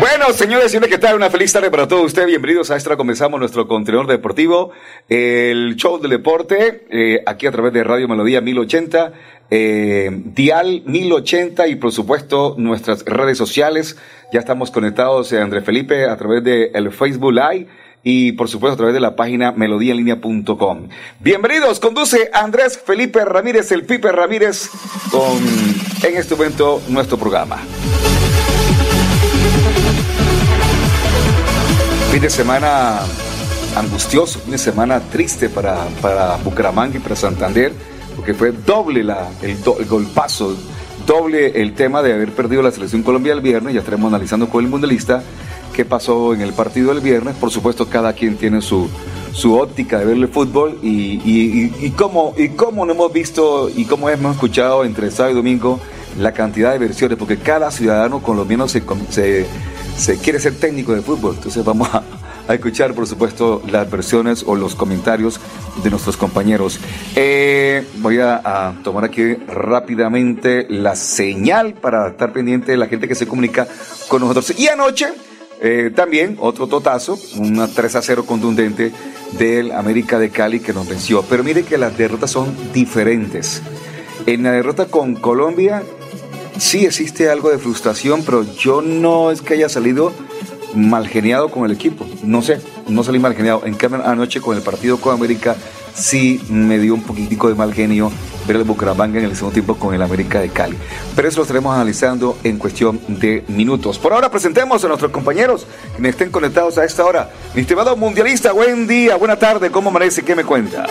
Bueno, señores, señores, ¿qué tal? Una feliz tarde para todos ustedes. Bienvenidos a Extra. Comenzamos nuestro contenedor deportivo, el show del deporte, eh, aquí a través de Radio Melodía 1080, eh, Dial 1080 y por supuesto nuestras redes sociales. Ya estamos conectados, eh, Andrés Felipe, a través de el Facebook Live y por supuesto a través de la página melodíaenlínea.com. Bienvenidos, conduce Andrés Felipe Ramírez, el Pipe Ramírez, con en este momento nuestro programa. Fin de semana angustioso, fin de semana triste para, para Bucaramanga y para Santander, porque fue doble la, el, el golpazo, doble el tema de haber perdido la selección Colombia el viernes. Ya estaremos analizando con el mundialista qué pasó en el partido del viernes. Por supuesto, cada quien tiene su, su óptica de verle fútbol y, y, y, cómo, y cómo no hemos visto y cómo hemos escuchado entre sábado y domingo la cantidad de versiones, porque cada ciudadano colombiano se, se, se quiere ser técnico de fútbol. Entonces vamos a, escuchar, por supuesto, las versiones o los comentarios de nuestros compañeros. Eh, voy a, a tomar aquí rápidamente la señal para estar pendiente de la gente que se comunica con nosotros. Y anoche, eh, también otro totazo, una 3 a 0 contundente del América de Cali que nos venció. Pero mire que las derrotas son diferentes. En la derrota con Colombia sí existe algo de frustración, pero yo no es que haya salido mal geniado con el equipo. No sé, no salí mal geniado. En cambio, anoche con el partido con América sí me dio un poquitico de mal genio ver el Bucaramanga en el segundo tiempo con el América de Cali. Pero eso lo estaremos analizando en cuestión de minutos. Por ahora presentemos a nuestros compañeros que estén conectados a esta hora. Mi estimado mundialista, buen día, buena tarde, ¿cómo amanece? ¿Qué me cuenta?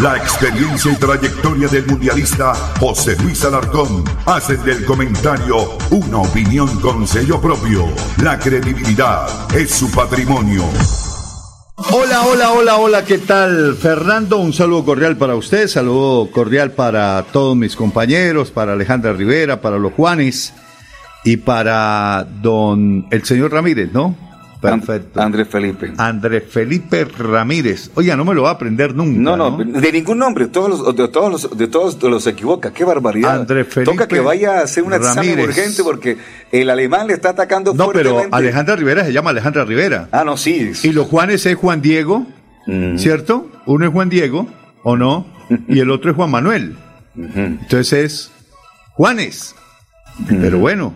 La experiencia y trayectoria del mundialista José Luis Alarcón hacen del comentario una opinión con sello propio. La credibilidad es su patrimonio. Hola, hola, hola, hola, ¿qué tal? Fernando, un saludo cordial para usted, saludo cordial para todos mis compañeros, para Alejandra Rivera, para los Juanes y para don el señor Ramírez, ¿no? Perfecto. Andrés Felipe. Andrés Felipe Ramírez. Oiga, no me lo va a aprender nunca. No, no, de ningún nombre, todos los, de todos los, de todos los se equivoca, qué barbaridad. Andrés Felipe Toca que vaya a hacer un examen Ramírez. urgente porque el alemán le está atacando No, pero fuertemente. Alejandra Rivera se llama Alejandra Rivera. Ah, no, sí. Y los Juanes es Juan Diego, Mm. ¿cierto? Uno es Juan Diego, ¿o no? Y el otro es Juan Manuel. Entonces es Juanes. Pero bueno,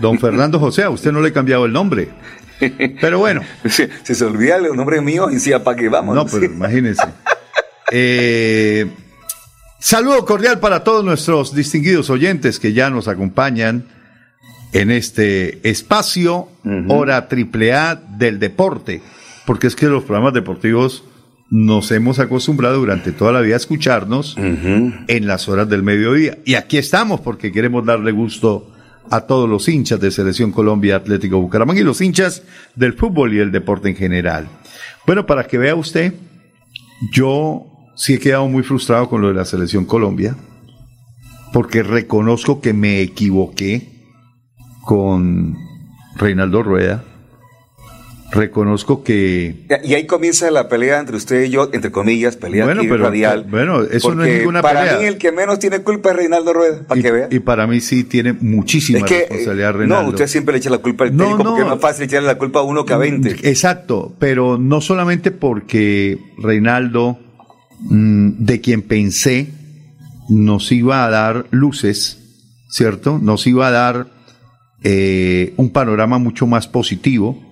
don Fernando José, a usted no le he cambiado el nombre. Pero bueno, Se, se se olvida el nombre mío y decía, ¿para qué vamos? no, pero imagínense. Eh, saludo cordial para todos nuestros distinguidos oyentes que ya nos acompañan en este espacio, hora triple A del deporte, porque es que los programas deportivos nos hemos acostumbrado durante toda la vida a escucharnos en las horas del mediodía. Y aquí estamos porque queremos darle gusto a todos los hinchas de Selección Colombia Atlético Bucaramanga y los hinchas del fútbol y el deporte en general. Bueno, para que vea usted, yo sí he quedado muy frustrado con lo de la Selección Colombia, porque reconozco que me equivoqué con Reinaldo Rueda reconozco que... Y ahí comienza la pelea entre usted y yo, entre comillas, pelea bueno, pero, radial. Bueno, eso no es ninguna para pelea. Para mí el que menos tiene culpa es Reinaldo Rueda, para y, que vea. Y para mí sí tiene muchísima es que, responsabilidad Reinaldo. No, usted siempre le echa la culpa al técnico no, no, porque es más fácil echarle la culpa a uno que a 20. Exacto, pero no solamente porque Reinaldo, mmm, de quien pensé, nos iba a dar luces, ¿cierto? Nos iba a dar eh, un panorama mucho más positivo.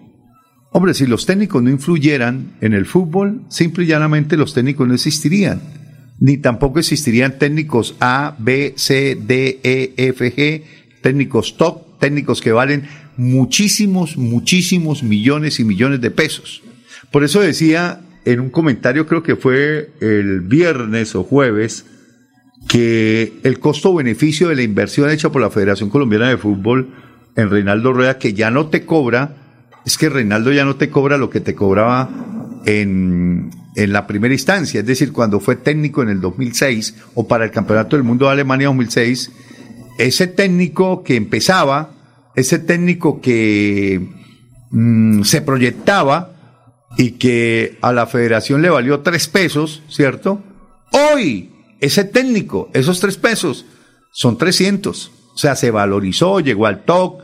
Hombre, si los técnicos no influyeran en el fútbol, simple y llanamente los técnicos no existirían. Ni tampoco existirían técnicos A, B, C, D, E, F, G, técnicos top, técnicos que valen muchísimos, muchísimos millones y millones de pesos. Por eso decía en un comentario, creo que fue el viernes o jueves, que el costo-beneficio de la inversión hecha por la Federación Colombiana de Fútbol en Reinaldo Rueda, que ya no te cobra, es que Reinaldo ya no te cobra lo que te cobraba en, en la primera instancia, es decir, cuando fue técnico en el 2006 o para el Campeonato del Mundo de Alemania 2006, ese técnico que empezaba, ese técnico que mmm, se proyectaba y que a la federación le valió tres pesos, ¿cierto? Hoy, ese técnico, esos tres pesos, son 300. O sea, se valorizó, llegó al TOC,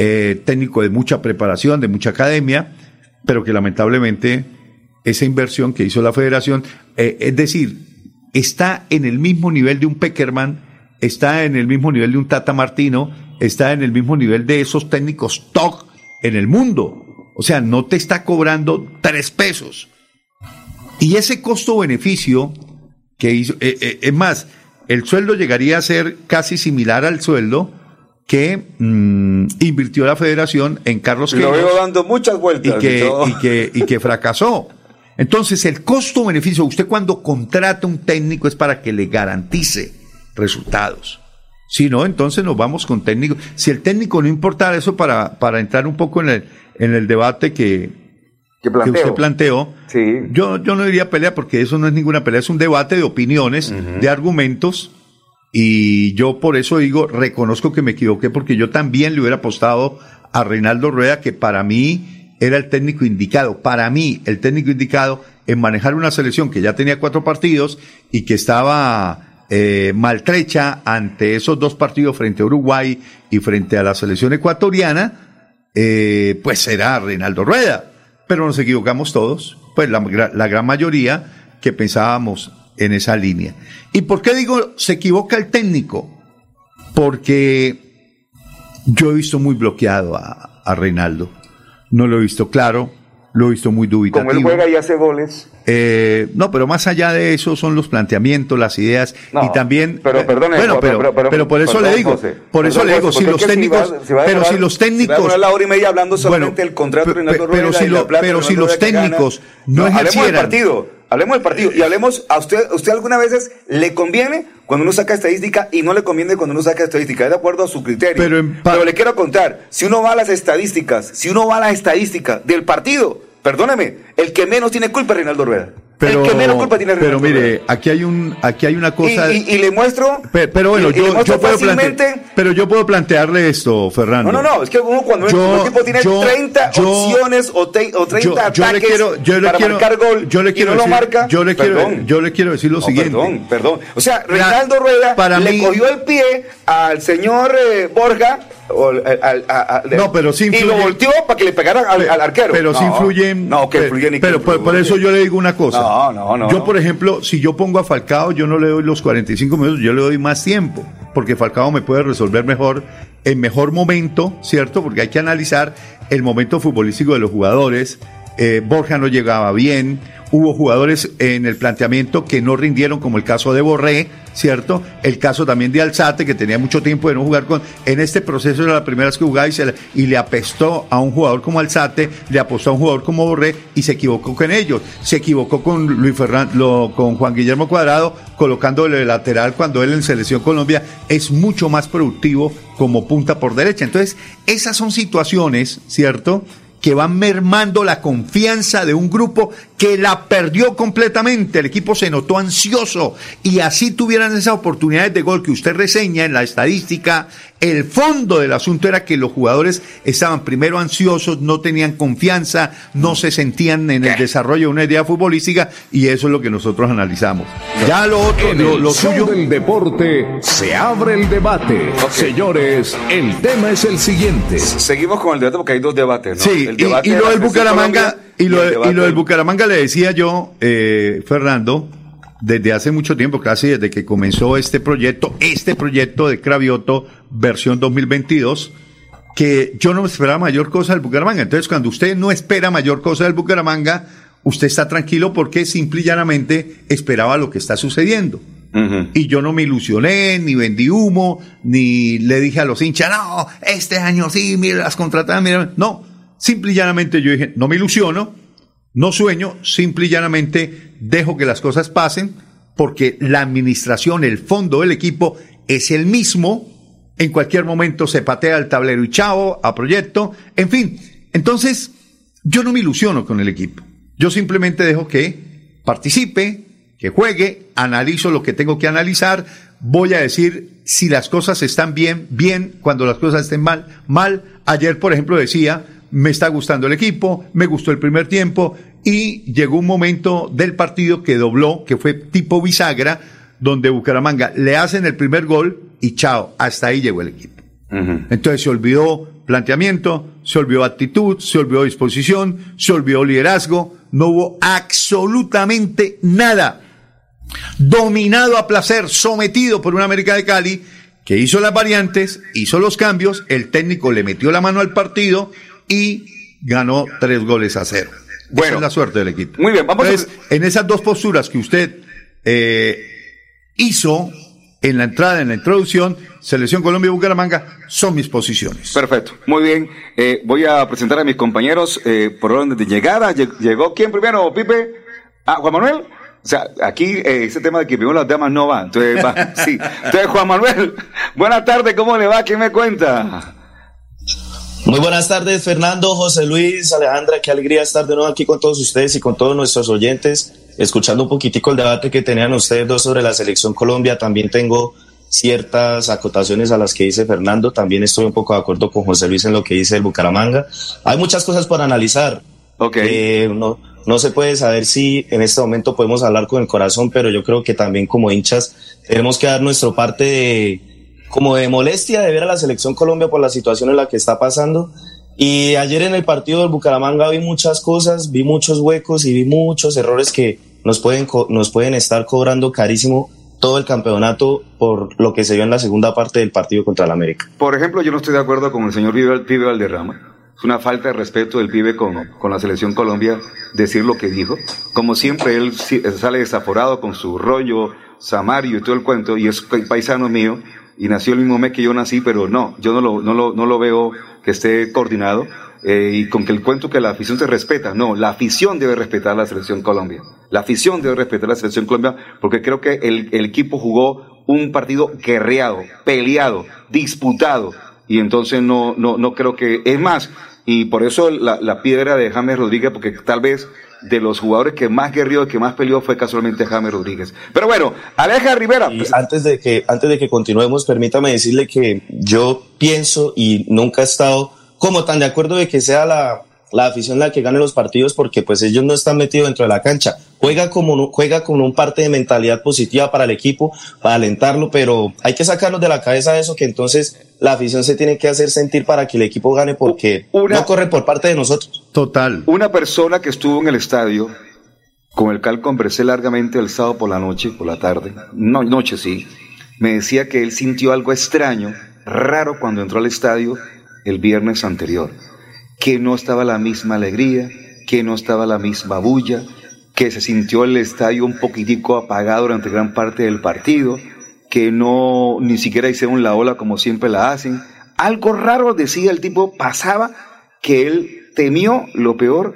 eh, técnico de mucha preparación, de mucha academia, pero que lamentablemente esa inversión que hizo la federación, eh, es decir, está en el mismo nivel de un Peckerman, está en el mismo nivel de un Tata Martino, está en el mismo nivel de esos técnicos TOC en el mundo. O sea, no te está cobrando tres pesos. Y ese costo-beneficio que hizo, eh, eh, es más, el sueldo llegaría a ser casi similar al sueldo que mmm, invirtió la federación en Carlos Lo veo dando muchas vueltas. Y que, y que, y que fracasó. Entonces, el costo-beneficio, usted cuando contrata un técnico es para que le garantice resultados. Si no, entonces nos vamos con técnico. Si el técnico no importara eso para, para entrar un poco en el, en el debate que, que, que usted planteó, sí. yo, yo no diría pelea porque eso no es ninguna pelea, es un debate de opiniones, uh -huh. de argumentos, y yo por eso digo, reconozco que me equivoqué porque yo también le hubiera apostado a Reinaldo Rueda, que para mí era el técnico indicado, para mí el técnico indicado en manejar una selección que ya tenía cuatro partidos y que estaba eh, maltrecha ante esos dos partidos frente a Uruguay y frente a la selección ecuatoriana, eh, pues era Reinaldo Rueda. Pero nos equivocamos todos, pues la, la gran mayoría que pensábamos en esa línea. ¿Y por qué digo se equivoca el técnico? Porque yo he visto muy bloqueado a, a Reinaldo. No lo he visto claro, lo he visto muy dubitativo. Como él juega y hace goles. Eh, no, pero más allá de eso son los planteamientos, las ideas no, y también. Pero perdone, bueno, pero, pero, pero, pero por eso perdón, le digo, José, por eso le digo, si los técnicos, pero si los técnicos, la hora y media hablando solamente bueno, del contrato de Reinaldo pero si, los técnicos no, ejercieran, partido. Hablemos del partido y hablemos a usted, usted algunas veces le conviene cuando uno saca estadística y no le conviene cuando uno saca estadística, es de acuerdo a su criterio. Pero en Pero le quiero contar, si uno va a las estadísticas, si uno va a las estadísticas del partido, perdóneme, el que menos tiene culpa es Reinaldo Rueda. pero, el que menos culpa tiene es pero Reinaldo mire, Rueda. aquí hay un, aquí hay una cosa. y- y le muestro. Pe- pero bueno, y- y le yo, yo puedo plantear, pero yo puedo plantearle esto, Fernando. No, no, no, es que uno cuando Yo- un equipo tiene yo- 30 yo- opciones o, te- o 30 yo, yo ataques le quiero, yo le para quiero, marcar gol yo le quiero y no decir, lo marca, yo le quiero, yo le quiero decir lo No, siguiente. Perdón, perdón. O sea, Reinaldo Rueda para le mí- cogió el pie al señor eh, Borja o al- al- No, pero sí y influye- lo volteó para que le pegaran al, arquero. Pero no, sí influyen. No, que influyen y que Pero por, por influyen. eso yo le digo una cosa. No, no, no, Yo, por ejemplo, si yo pongo a Falcao, yo no le doy los 45 minutos, yo le doy más tiempo. Porque Falcao me puede resolver mejor, en mejor momento, ¿cierto? Porque hay que analizar el momento futbolístico de los jugadores. Eh, Borja no llegaba bien. Hubo jugadores en el planteamiento que no rindieron, como el caso de Borré, ¿cierto? El caso también de Alzate, que tenía mucho tiempo de no jugar con. En este proceso era la primera vez que jugaba y, se le, y le apestó a un jugador como Alzate, le apostó a un jugador como Borré y se equivocó con ellos. Se equivocó con Luis Fernando, con Juan Guillermo Cuadrado, colocándole de lateral cuando él en Selección Colombia es mucho más productivo como punta por derecha. Entonces, esas son situaciones, ¿cierto? Que van mermando la confianza de un grupo que la perdió completamente, el equipo se notó ansioso y así tuvieran esas oportunidades de gol que usted reseña en la estadística, el fondo del asunto era que los jugadores estaban primero ansiosos, no tenían confianza, no se sentían en el desarrollo de una idea futbolística y eso es lo que nosotros analizamos. Ya lo otro, En lo, el lo suyo, del deporte se abre el debate. Señores, el tema es el siguiente. Seguimos con el debate porque hay dos debates, ¿no? Sí, El y, debate y lo del Bucaramanga, y lo, y lo del- Bucaramanga le decía yo, eh, Fernando, desde hace mucho tiempo, casi desde que comenzó este proyecto, este proyecto de Cravioto versión 2022, que yo no esperaba mayor cosa del Bucaramanga. Entonces, cuando usted no espera mayor cosa del Bucaramanga, usted está tranquilo porque simple y llanamente esperaba lo que está sucediendo. Y yo no me ilusioné, ni vendí humo, ni le dije a los hinchas, no, este año sí, mira las contratadas, mira. No, simple y llanamente yo dije, no me ilusiono, no sueño, simple y llanamente dejo que las cosas pasen, porque la administración, el fondo del equipo es el mismo. En cualquier momento se patea el tablero y chao, a proyecto, en fin. Entonces, yo no me ilusiono con el equipo. Yo simplemente dejo que participe, que juegue, analizo lo que tengo que analizar, voy a decir si las cosas están bien, bien, cuando las cosas estén mal, mal. Ayer, por ejemplo, decía, me está gustando el equipo, me gustó el primer tiempo y llegó un momento del partido que dobló, que fue tipo bisagra, donde Bucaramanga le hacen el primer gol y chao, hasta ahí llegó el equipo. Entonces se olvidó planteamiento, se olvidó actitud, se olvidó disposición, se olvidó liderazgo, no hubo absolutamente nada. Dominado a placer, sometido por una América de Cali que hizo las variantes, hizo los cambios, el técnico le metió la mano al partido y ganó tres goles a cero. Bueno. Esa es la suerte del equipo. Muy bien, vamos a- Entonces, en esas dos posturas que usted eh, hizo en la entrada, en la introducción, Selección Colombia y Bucaramanga, son mis posiciones. Perfecto, muy bien. Eh, voy a presentar a mis compañeros eh, por orden de llegada. Lle- ¿Llegó quién primero, Pipe? Ah, Juan Manuel. O sea, aquí eh, ese tema de que primero las damas no va. Entonces, va, sí. Entonces, Juan Manuel, buenas tardes, ¿cómo le va? ¿Quién me cuenta? Muy buenas tardes, Fernando, José Luis, Alejandra. Qué alegría estar de nuevo aquí con todos ustedes y con todos nuestros oyentes, escuchando un poquitico el debate que tenían ustedes dos sobre la selección Colombia. También tengo ciertas acotaciones a las que dice Fernando. También estoy un poco de acuerdo con José Luis en lo que dice el Bucaramanga. Hay muchas cosas por analizar. Ok. Eh, no, no se puede saber si en este momento podemos hablar con el corazón, pero yo creo que también como hinchas tenemos que dar nuestro parte de como de molestia de ver a la selección Colombia por la situación en la que está pasando. Y ayer en el partido del Bucaramanga vi muchas cosas, vi muchos huecos y vi muchos errores que nos pueden, nos pueden estar cobrando carísimo todo el campeonato por lo que se vio en la segunda parte del partido contra el América. Por ejemplo, yo no estoy de acuerdo con el señor Pibe, Valderrama. Es una falta de respeto del pibe con, con la selección Colombia decir lo que dijo. Como siempre, él sale desaforado con su rollo, Samario y todo el cuento, y es paisano mío, y nació el mismo mes que yo nací, pero no, yo no lo, no lo, no lo veo que esté coordinado. eh, y con que el cuento que la afición se respeta, no, la afición debe respetar a la selección Colombia. La afición debe respetar a la selección Colombia porque creo que el, el equipo jugó un partido guerreado, peleado, disputado, y entonces no, no, no creo que, es más, y por eso la, la piedra de James Rodríguez, porque tal vez de los jugadores que más guerrió y que más peleó fue casualmente James Rodríguez. Pero bueno, Aleja Rivera. Y antes de que antes de que continuemos, permítame decirle que yo pienso y nunca he estado como tan de acuerdo de que sea la, la afición la que gane los partidos porque pues ellos no están metidos dentro de la cancha. Juega como juega con un parte de mentalidad positiva para el equipo, para alentarlo, pero hay que sacarnos de la cabeza eso que entonces la afición se tiene que hacer sentir para que el equipo gane porque Una- no corre por parte de nosotros. Total. Una persona que estuvo en el estadio, con el cual conversé largamente el sábado por la noche, por la tarde, no, noche sí, me decía que él sintió algo extraño, raro cuando entró al estadio el viernes anterior, que no estaba la misma alegría, que no estaba la misma bulla, que se sintió el estadio un poquitico apagado durante gran parte del partido, que no ni siquiera hicieron la ola como siempre la hacen. Algo raro decía el tipo, pasaba que él temió lo peor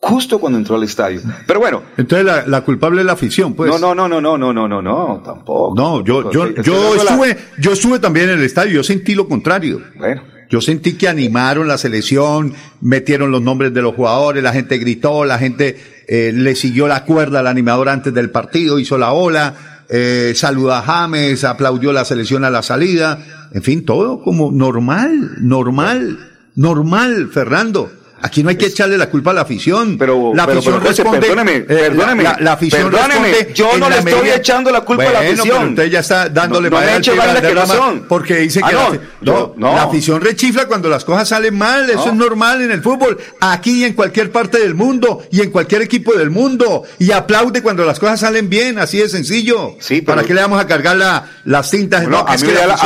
justo cuando entró al estadio. Pero bueno, Entonces la, la culpable es la afición, pues. no, no, no, no, no, no, no, no, no, tampoco. No, yo, yo, yo estuve, yo estuve también en el estadio, yo sentí lo contrario. Bueno, Yo sentí que animaron la selección, metieron los nombres de los jugadores, la gente gritó, la gente eh, le siguió la cuerda al animador antes del partido, hizo la ola, eh, saluda a James, aplaudió la selección a la salida, en fin, todo como normal, normal, normal, Fernando. Aquí no hay que echarle la culpa a la afición. Pero, la afición pero, responde. perdóneme, eh, perdóneme, la, la afición perdóneme, responde yo no le estoy medida- echando la culpa a la afición. pero usted ya está dándole No, no me la que porque dice Ah, que no, la, yo- no. la afición rechifla cuando las cosas salen mal, eso es normal en el fútbol, aquí y en cualquier parte del mundo y en cualquier equipo del mundo y aplaude cuando las cosas salen bien, así de sencillo. Sí, ¿Para qué le vamos a cargar la, las? Bueno, No, a es mí que me da la-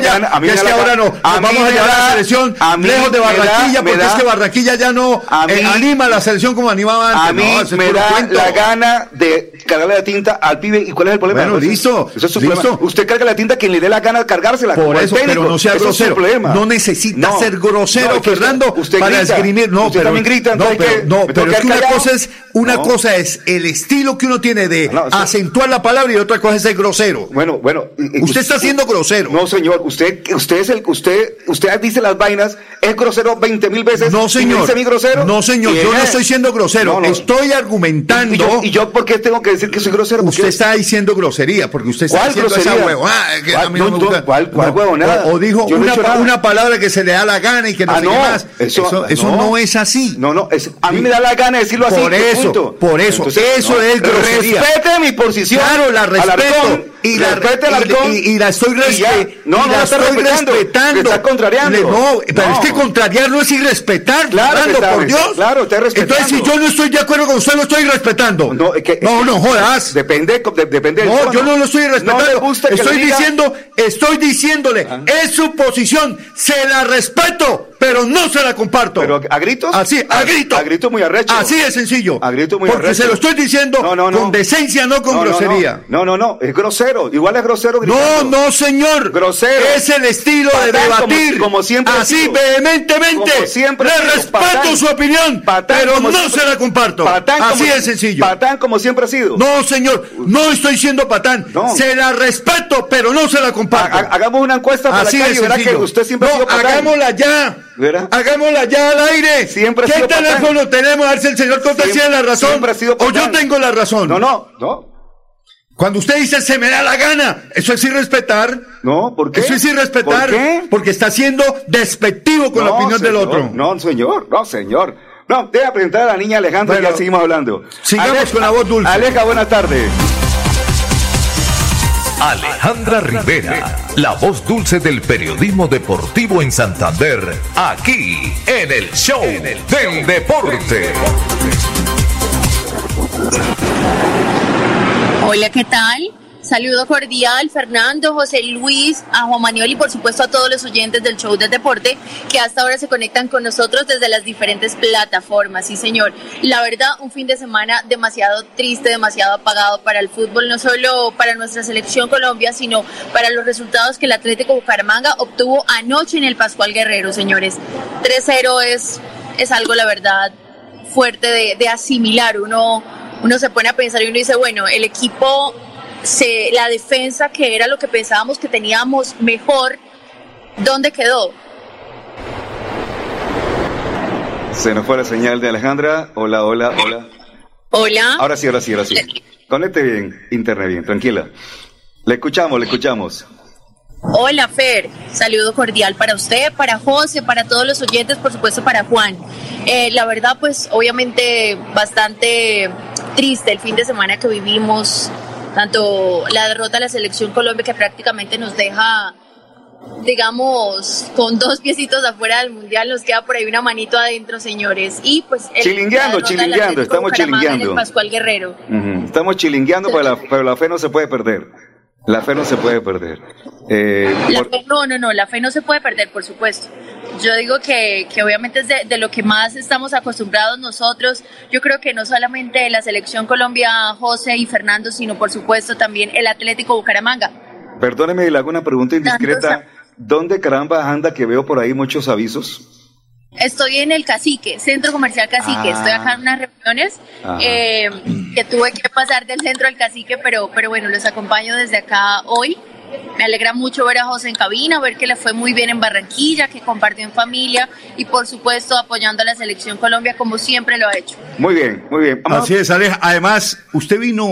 gana- es que ahora no, vamos a llevar a la selección lejos de Barranquilla porque es que Barranquilla ya no A eh, mí- anima a la selección como animaba antes. A mí No, me da cuento. la gana de cargarle la tinta al pibe. ¿Y cuál es el problema? Bueno, José? listo, Eso es su listo. problema. Usted carga la tinta a quien le dé la gana de cargársela. Por eso, pero no sea Eso grosero. No necesita No, ser grosero, no, Fernando, usted para grita. esgrimir. No, Usted pero, también grita, no, pero, no, ¿Me pero tengo es que una cosa es, una cosa es el estilo que uno tiene de acentuar la palabra y otra cosa es ser grosero. Bueno, bueno. Usted está siendo grosero. No, señor. Usted, usted es el, usted, usted dice las vainas, es grosero 20 mil veces. No, señor. Dice a mí grosero. No, señor, ¿Quién yo no es? estoy siendo grosero. No, no. Estoy ¿Y argumentando. yo, ¿Y yo por qué tengo que decir que soy grosero? ¿Por Usted qué? está diciendo grosería, porque usted está ¿Cuál diciendo esa grosería? huevada que a ¿Cuál? mí no, No, me no, gusta. ¿cuál- cuál No, huevonada? O, o dijo he una, palabra que se le da la gana y que no Ah, más. eso- Eso, eso no. es así. No, no, es- a mí me da la gana de decirlo así. Por eso, por eso, eso es grosería. Respete mi posición. Claro, la respeto. Y, la, respete y- y- y la estoy y ya. respetando. No, no la está respetando. Está contrariando. Le- no, pero No. es que contrariar no es irrespetar, Claro Fernando, por Dios. claro, está respetando. Entonces, si yo no estoy de acuerdo con usted, lo estoy respetando. No, es que- no, no jodas. Depende, de- depende del No, tono. yo no lo estoy respetando. Gusta estoy diciendo, estoy diciéndole, es su posición, se la respeto, pero no se la comparto. Pero a gritos. Así, a grito. A grito muy arrecho. Así de sencillo. A grito muy Porque arrecho. se lo estoy diciendo No, no, no. con decencia, no con grosería. No, no, no, es grosero. Igual es grosero No, gritando. no, señor. Grosero. Es el estilo de Patán, debatir. como siempre Así sido. vehementemente. Como siempre Le sido, respeto patán. su opinión, Patán pero no siempre- se la comparto. Patán Así como- de sencillo. Patán como siempre ha sido. No, señor, no estoy siendo patán. No. Se la respeto, pero no se la comparto. Ha- ha- hagamos una encuesta para Así la calle que usted siempre no, ha sido patán. hagámosla ya. ¿Verá? Hagámosla ya al aire. Siempre ha ¿Qué patán. teléfono tenemos? A ver si el señor Siempre- tiene la razón. ha sido o yo tengo la razón. No, no, no. Cuando usted dice se me da la gana, eso es irrespetar. No, ¿por qué? Eso es irrespetar. ¿Por qué? Porque está siendo despectivo con la opinión del otro. No, señor, no, señor. No, deja presentar a la niña Alejandra y ya seguimos hablando. sigamos con la voz dulce. Aleja, buenas tardes. Alejandra Rivera, la voz dulce del periodismo deportivo en Santander, aquí en el show del deporte. Hola, ¿qué tal? Saludo cordial, Fernando, José Luis, a Juan Manuel y por supuesto a todos los oyentes del show del deporte que hasta ahora se conectan con nosotros desde las diferentes plataformas. Sí, señor. La verdad, un fin de semana demasiado triste, demasiado apagado para el fútbol, no solo para nuestra selección Colombia, sino para los resultados que el Atlético Bucaramanga obtuvo anoche en el Pascual Guerrero, señores. 3-0 es, es algo, la verdad, fuerte de, de asimilar. Uno, uno se pone a pensar y uno dice, bueno, el equipo, se, la defensa, que era lo que pensábamos que teníamos mejor, ¿dónde quedó? Se nos fue la señal de Alejandra. Hola, hola, hola. Hola. Ahora sí, ahora sí, ahora sí. Conecte bien, internet bien, tranquila. Le escuchamos, le escuchamos. Hola, Fer. Saludo cordial para usted, para José, para todos los oyentes, por supuesto para Juan. Eh, la verdad, pues obviamente bastante triste el fin de semana que vivimos, tanto la derrota de la selección Colombia que prácticamente nos deja, digamos, con dos piecitos afuera del Mundial, nos queda por ahí una manito adentro, señores. Y pues... el- Chilingueando, chilingueando, estamos chilingueando. Pascual Guerrero. Estamos chilingueando, pero la, pero la fe no se puede perder. La fe no se puede perder. Eh, La por- fe, no, no, no, la fe no se puede perder, por supuesto. Yo digo que, que obviamente es de, de lo que más estamos acostumbrados nosotros. Yo creo que no solamente la selección Colombia, José y Fernando, sino por supuesto también el Atlético Bucaramanga. Perdóneme, le hago una pregunta indiscreta. ¿Dónde caramba anda que veo por ahí muchos avisos? Estoy en el Cacique, Centro Comercial Cacique. Ah. Estoy acá en unas reuniones eh, que tuve que pasar del centro al Cacique, pero, pero bueno, los acompaño desde acá hoy. Me alegra mucho ver a José en cabina, ver que le fue muy bien en Barranquilla, que compartió en familia y por supuesto apoyando a la selección Colombia como siempre lo ha hecho. Muy bien, muy bien. Así es, Aleja. Además, usted vino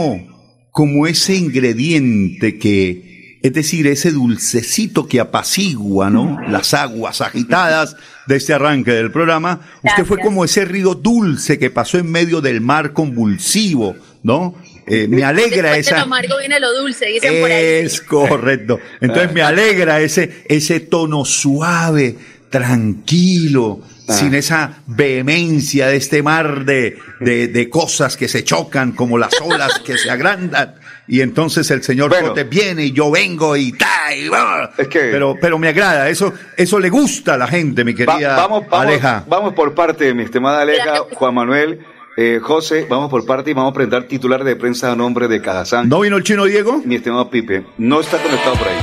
como ese ingrediente que, es decir, ese dulcecito que apacigua, ¿no? Las aguas agitadas de este arranque del programa. Usted fue como ese río dulce que pasó en medio del mar convulsivo, ¿no? Eh, me alegra Después esa. De lo amargo viene lo dulce, dicen por ahí. Es correcto. Entonces me alegra ese, ese tono suave, tranquilo, sin esa vehemencia de este mar de, de, de cosas que se chocan como las olas que se agrandan. Y entonces el señor Bueno. Cote viene y yo vengo y ta, y va. Es que- pero, pero me agrada, eso, eso le gusta a la gente, mi Va- querida vamos, vamos, Aleja. vamos por parte, mi estimada Aleja, Juan Manuel, eh, José, vamos por parte y vamos a presentar titular de prensa a nombre de Cajazán. ¿No vino el chino Diego? Mi estimado Pipe, no está conectado por ahí.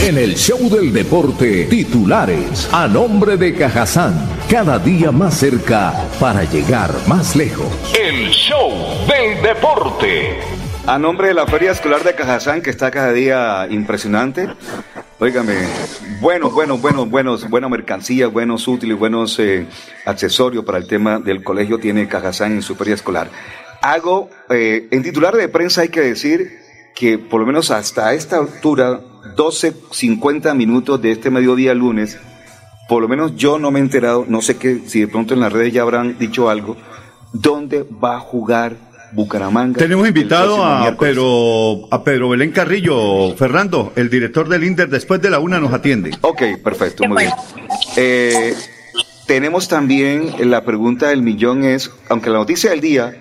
En el show del deporte, titulares a nombre de Cajazán, cada día más cerca para llegar más lejos. El show del deporte. A nombre de la Feria Escolar de Cajazán, que está cada día impresionante. Óigame, buenos, buenos, buenos, buenos, buena mercancía, buenos útiles, buenos eh, accesorios para el tema del colegio tiene Cajazán en su feria escolar. Hago, eh, en titular de prensa hay que decir que por lo menos hasta esta altura, 12, 50 minutos de este mediodía lunes, por lo menos yo no me he enterado, no sé qué, si de pronto en las redes ya habrán dicho algo, ¿dónde va a jugar Bucaramanga? Tenemos invitado a? Pedro, a Pedro Belén Carrillo, Fernando, el director del INDER, después de la una nos atiende. Ok, perfecto, muy bien. Eh, tenemos también la pregunta del millón es, aunque la noticia del día,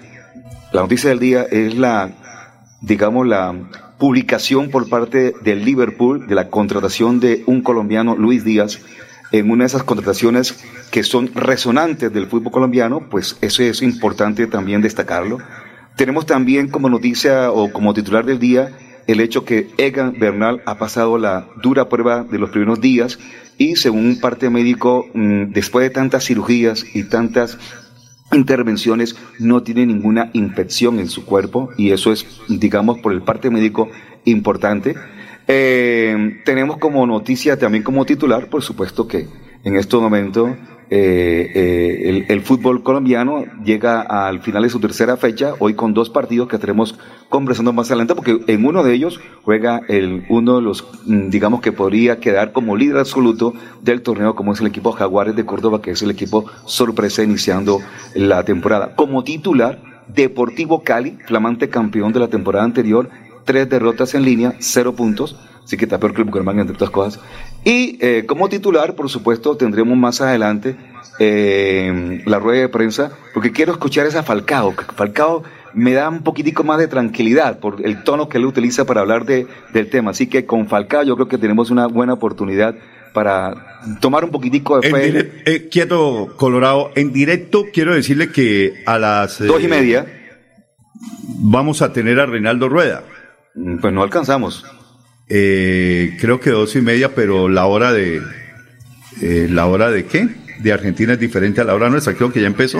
la noticia del día es la, digamos, la publicación por parte del Liverpool de la contratación de un colombiano, Luis Díaz, en una de esas contrataciones que son resonantes del fútbol colombiano, pues eso es importante también destacarlo. Tenemos también como noticia o como titular del día el hecho que Egan Bernal ha pasado la dura prueba de los primeros días y según un parte médico, mm, después de tantas cirugías y tantas intervenciones, no tiene ninguna infección en su cuerpo y eso es, digamos, por el parte médico importante. Eh, tenemos como noticia, también como titular, por supuesto que en estos momentos eh, eh, el, el fútbol colombiano llega al final de su tercera fecha, hoy con dos partidos que estaremos conversando más adelante, porque en uno de ellos juega el, uno de los, mm, digamos que podría quedar como líder absoluto del torneo, como es el equipo Jaguares de Córdoba, que es el equipo sorpresa iniciando la temporada. Como titular, Deportivo Cali, flamante campeón de la temporada anterior, tres derrotas en línea, cero puntos, así que está peor que el Bucaramanga, entre otras cosas. Y eh, como titular, por supuesto, tendremos más adelante eh, la rueda de prensa, porque quiero escuchar esa Falcao. Falcao me da un poquitico más de tranquilidad por el tono que él utiliza para hablar de, del tema. Así que con Falcao yo creo que tenemos una buena oportunidad para tomar un poquitico de fe. eh, quieto, Colorado. En directo quiero decirle que a las... eh, Dos y media, Vamos a tener a Reinaldo Rueda. mm, pues no alcanzamos. Eh, creo que dos y media, pero la hora de... eh, ¿La hora de qué? De Argentina es diferente a la hora nuestra. Creo que ya empezó.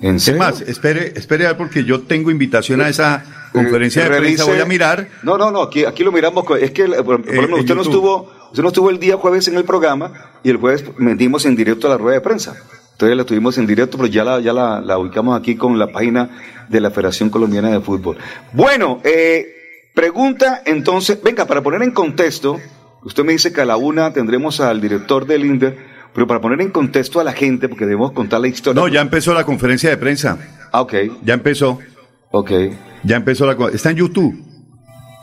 ¿En Es más, espere, espere porque yo tengo invitación a esa conferencia de Eh, prensa. Voy a mirar. No, no, no, aquí, aquí lo miramos. Es que, por, por Eh, en usted no, estuvo, usted no estuvo el día jueves en el programa y el jueves metimos en directo a la rueda de prensa. Entonces la tuvimos en directo, pero ya la, ya la, la ubicamos aquí con la página de la Federación Colombiana de Fútbol. Bueno, eh, pregunta entonces, venga, para poner en contexto, usted me dice que a la una tendremos al director del INDER, pero para poner en contexto a la gente, porque debemos contar la historia. No, ya empezó la conferencia de prensa. Ah, ok, Ya empezó. ok. Ya empezó la... co- Está en YouTube.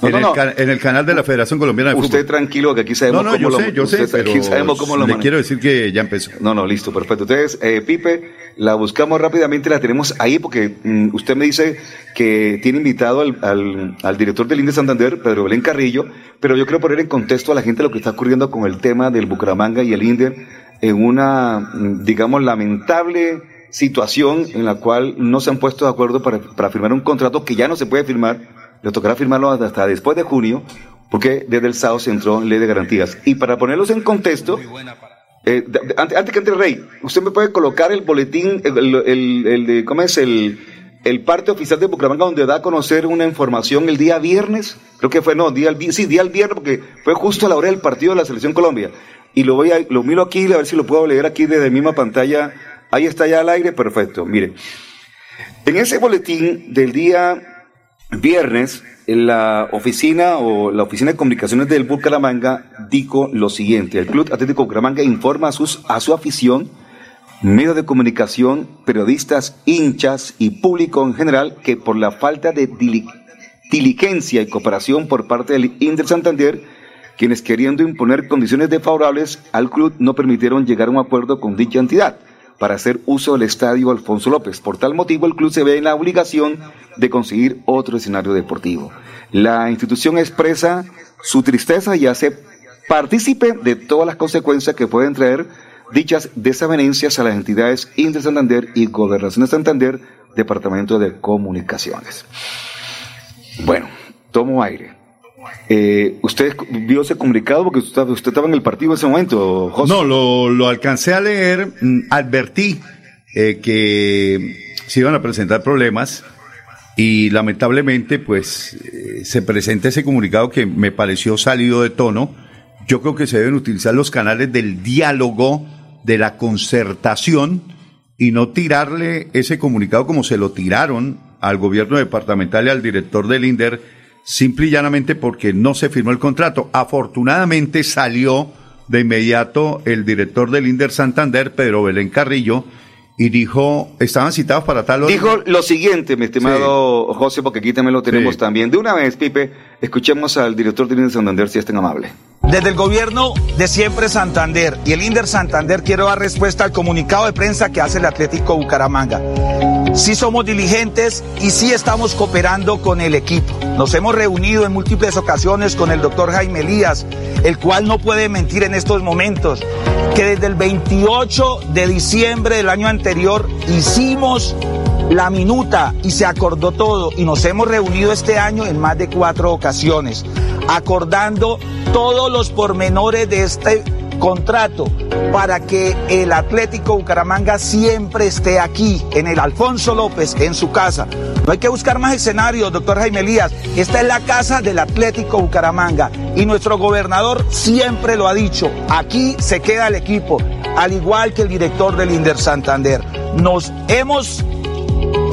No, en, no, el no. ca- en el canal de la Federación Colombiana de Usted Fútbol. tranquilo, que aquí sabemos No, no, cómo yo lo sé, yo sé, usted- pero sabemos cómo lo le quiero decir que ya empezó. No, no, listo, perfecto. Entonces, eh, Pipe, la buscamos rápidamente, la tenemos ahí porque mm, usted me dice que tiene invitado al, al, al director del INDE Santander, Pedro Belén Carrillo, pero yo quiero poner en contexto a la gente lo que está ocurriendo con el tema del Bucaramanga y el INDE en una, mm, digamos, lamentable situación en la cual no se han puesto de acuerdo para, para firmar un contrato que ya no se puede firmar, le tocará firmarlo hasta después de junio, porque desde el sábado se entró en ley de garantías. Y para ponerlos en contexto, eh, antes, antes que entre el rey, usted me puede colocar el boletín, el, el- ¿cómo es? El, el parte oficial de Bucaramanga donde da a conocer una información el día viernes, creo que fue, no, día, sí, día el viernes porque fue justo a la hora del partido de la Selección Colombia. Y lo voy a, lo miro aquí, a ver si lo puedo leer aquí desde la misma pantalla. Ahí está ya al aire, perfecto. Mire, en ese boletín del día viernes, en la oficina o la oficina de comunicaciones del Bucaramanga dijo lo siguiente: el Club Atlético Bucaramanga informa a, sus, a su afición medios de comunicación, periodistas, hinchas y público en general que por la falta de diligencia y cooperación por parte del Inter Santander, quienes queriendo imponer condiciones desfavorables al club no permitieron llegar a un acuerdo con dicha entidad para hacer uso del estadio Alfonso López. Por tal motivo, el club se ve en la obligación de conseguir otro escenario deportivo. La institución expresa su tristeza y hace partícipe de todas las consecuencias que pueden traer dichas desavenencias a las entidades Inter Santander y Gobernación de Santander, Departamento de Comunicaciones. Bueno, tomo aire. Eh, ¿Usted vio ese comunicado? Porque usted, estaba en el partido en ese momento, José. No, lo, alcancé a leer, mm, advertí eh, que se iban a presentar problemas y lamentablemente pues eh, se presenta ese comunicado que me pareció salido de tono. Yo creo que se deben utilizar los canales del diálogo de la concertación y no tirarle ese comunicado como se lo tiraron al gobierno departamental y al director del INDER, simple y llanamente porque no se firmó el contrato. Afortunadamente salió de inmediato el director del INDER Santander, Pedro Belén Carrillo, y dijo, estaban citados para tal hora. Dijo lo siguiente, mi estimado José, porque aquí también lo tenemos también. De una vez, Pipe, escuchemos al director del INDER Santander, si es tan amable. Desde el gobierno de siempre Santander y el INDER Santander quiero dar respuesta al comunicado de prensa que hace el Atlético Bucaramanga. Sí somos diligentes y sí estamos cooperando con el equipo. Nos hemos reunido en múltiples ocasiones con el doctor Jaime Elías, el cual no puede mentir en estos momentos, que desde el 28 de diciembre del año anterior hicimos la minuta y se acordó todo y nos hemos reunido este año en más de cuatro ocasiones, acordando todos los pormenores de este contrato para que el Atlético Bucaramanga siempre esté aquí, en el Alfonso López, en su casa. No hay que buscar más escenarios, doctor Jaime Elías. Esta es la casa del Atlético Bucaramanga y nuestro gobernador siempre lo ha dicho, aquí se queda el equipo, al igual que el director del Inder Santander. Nos hemos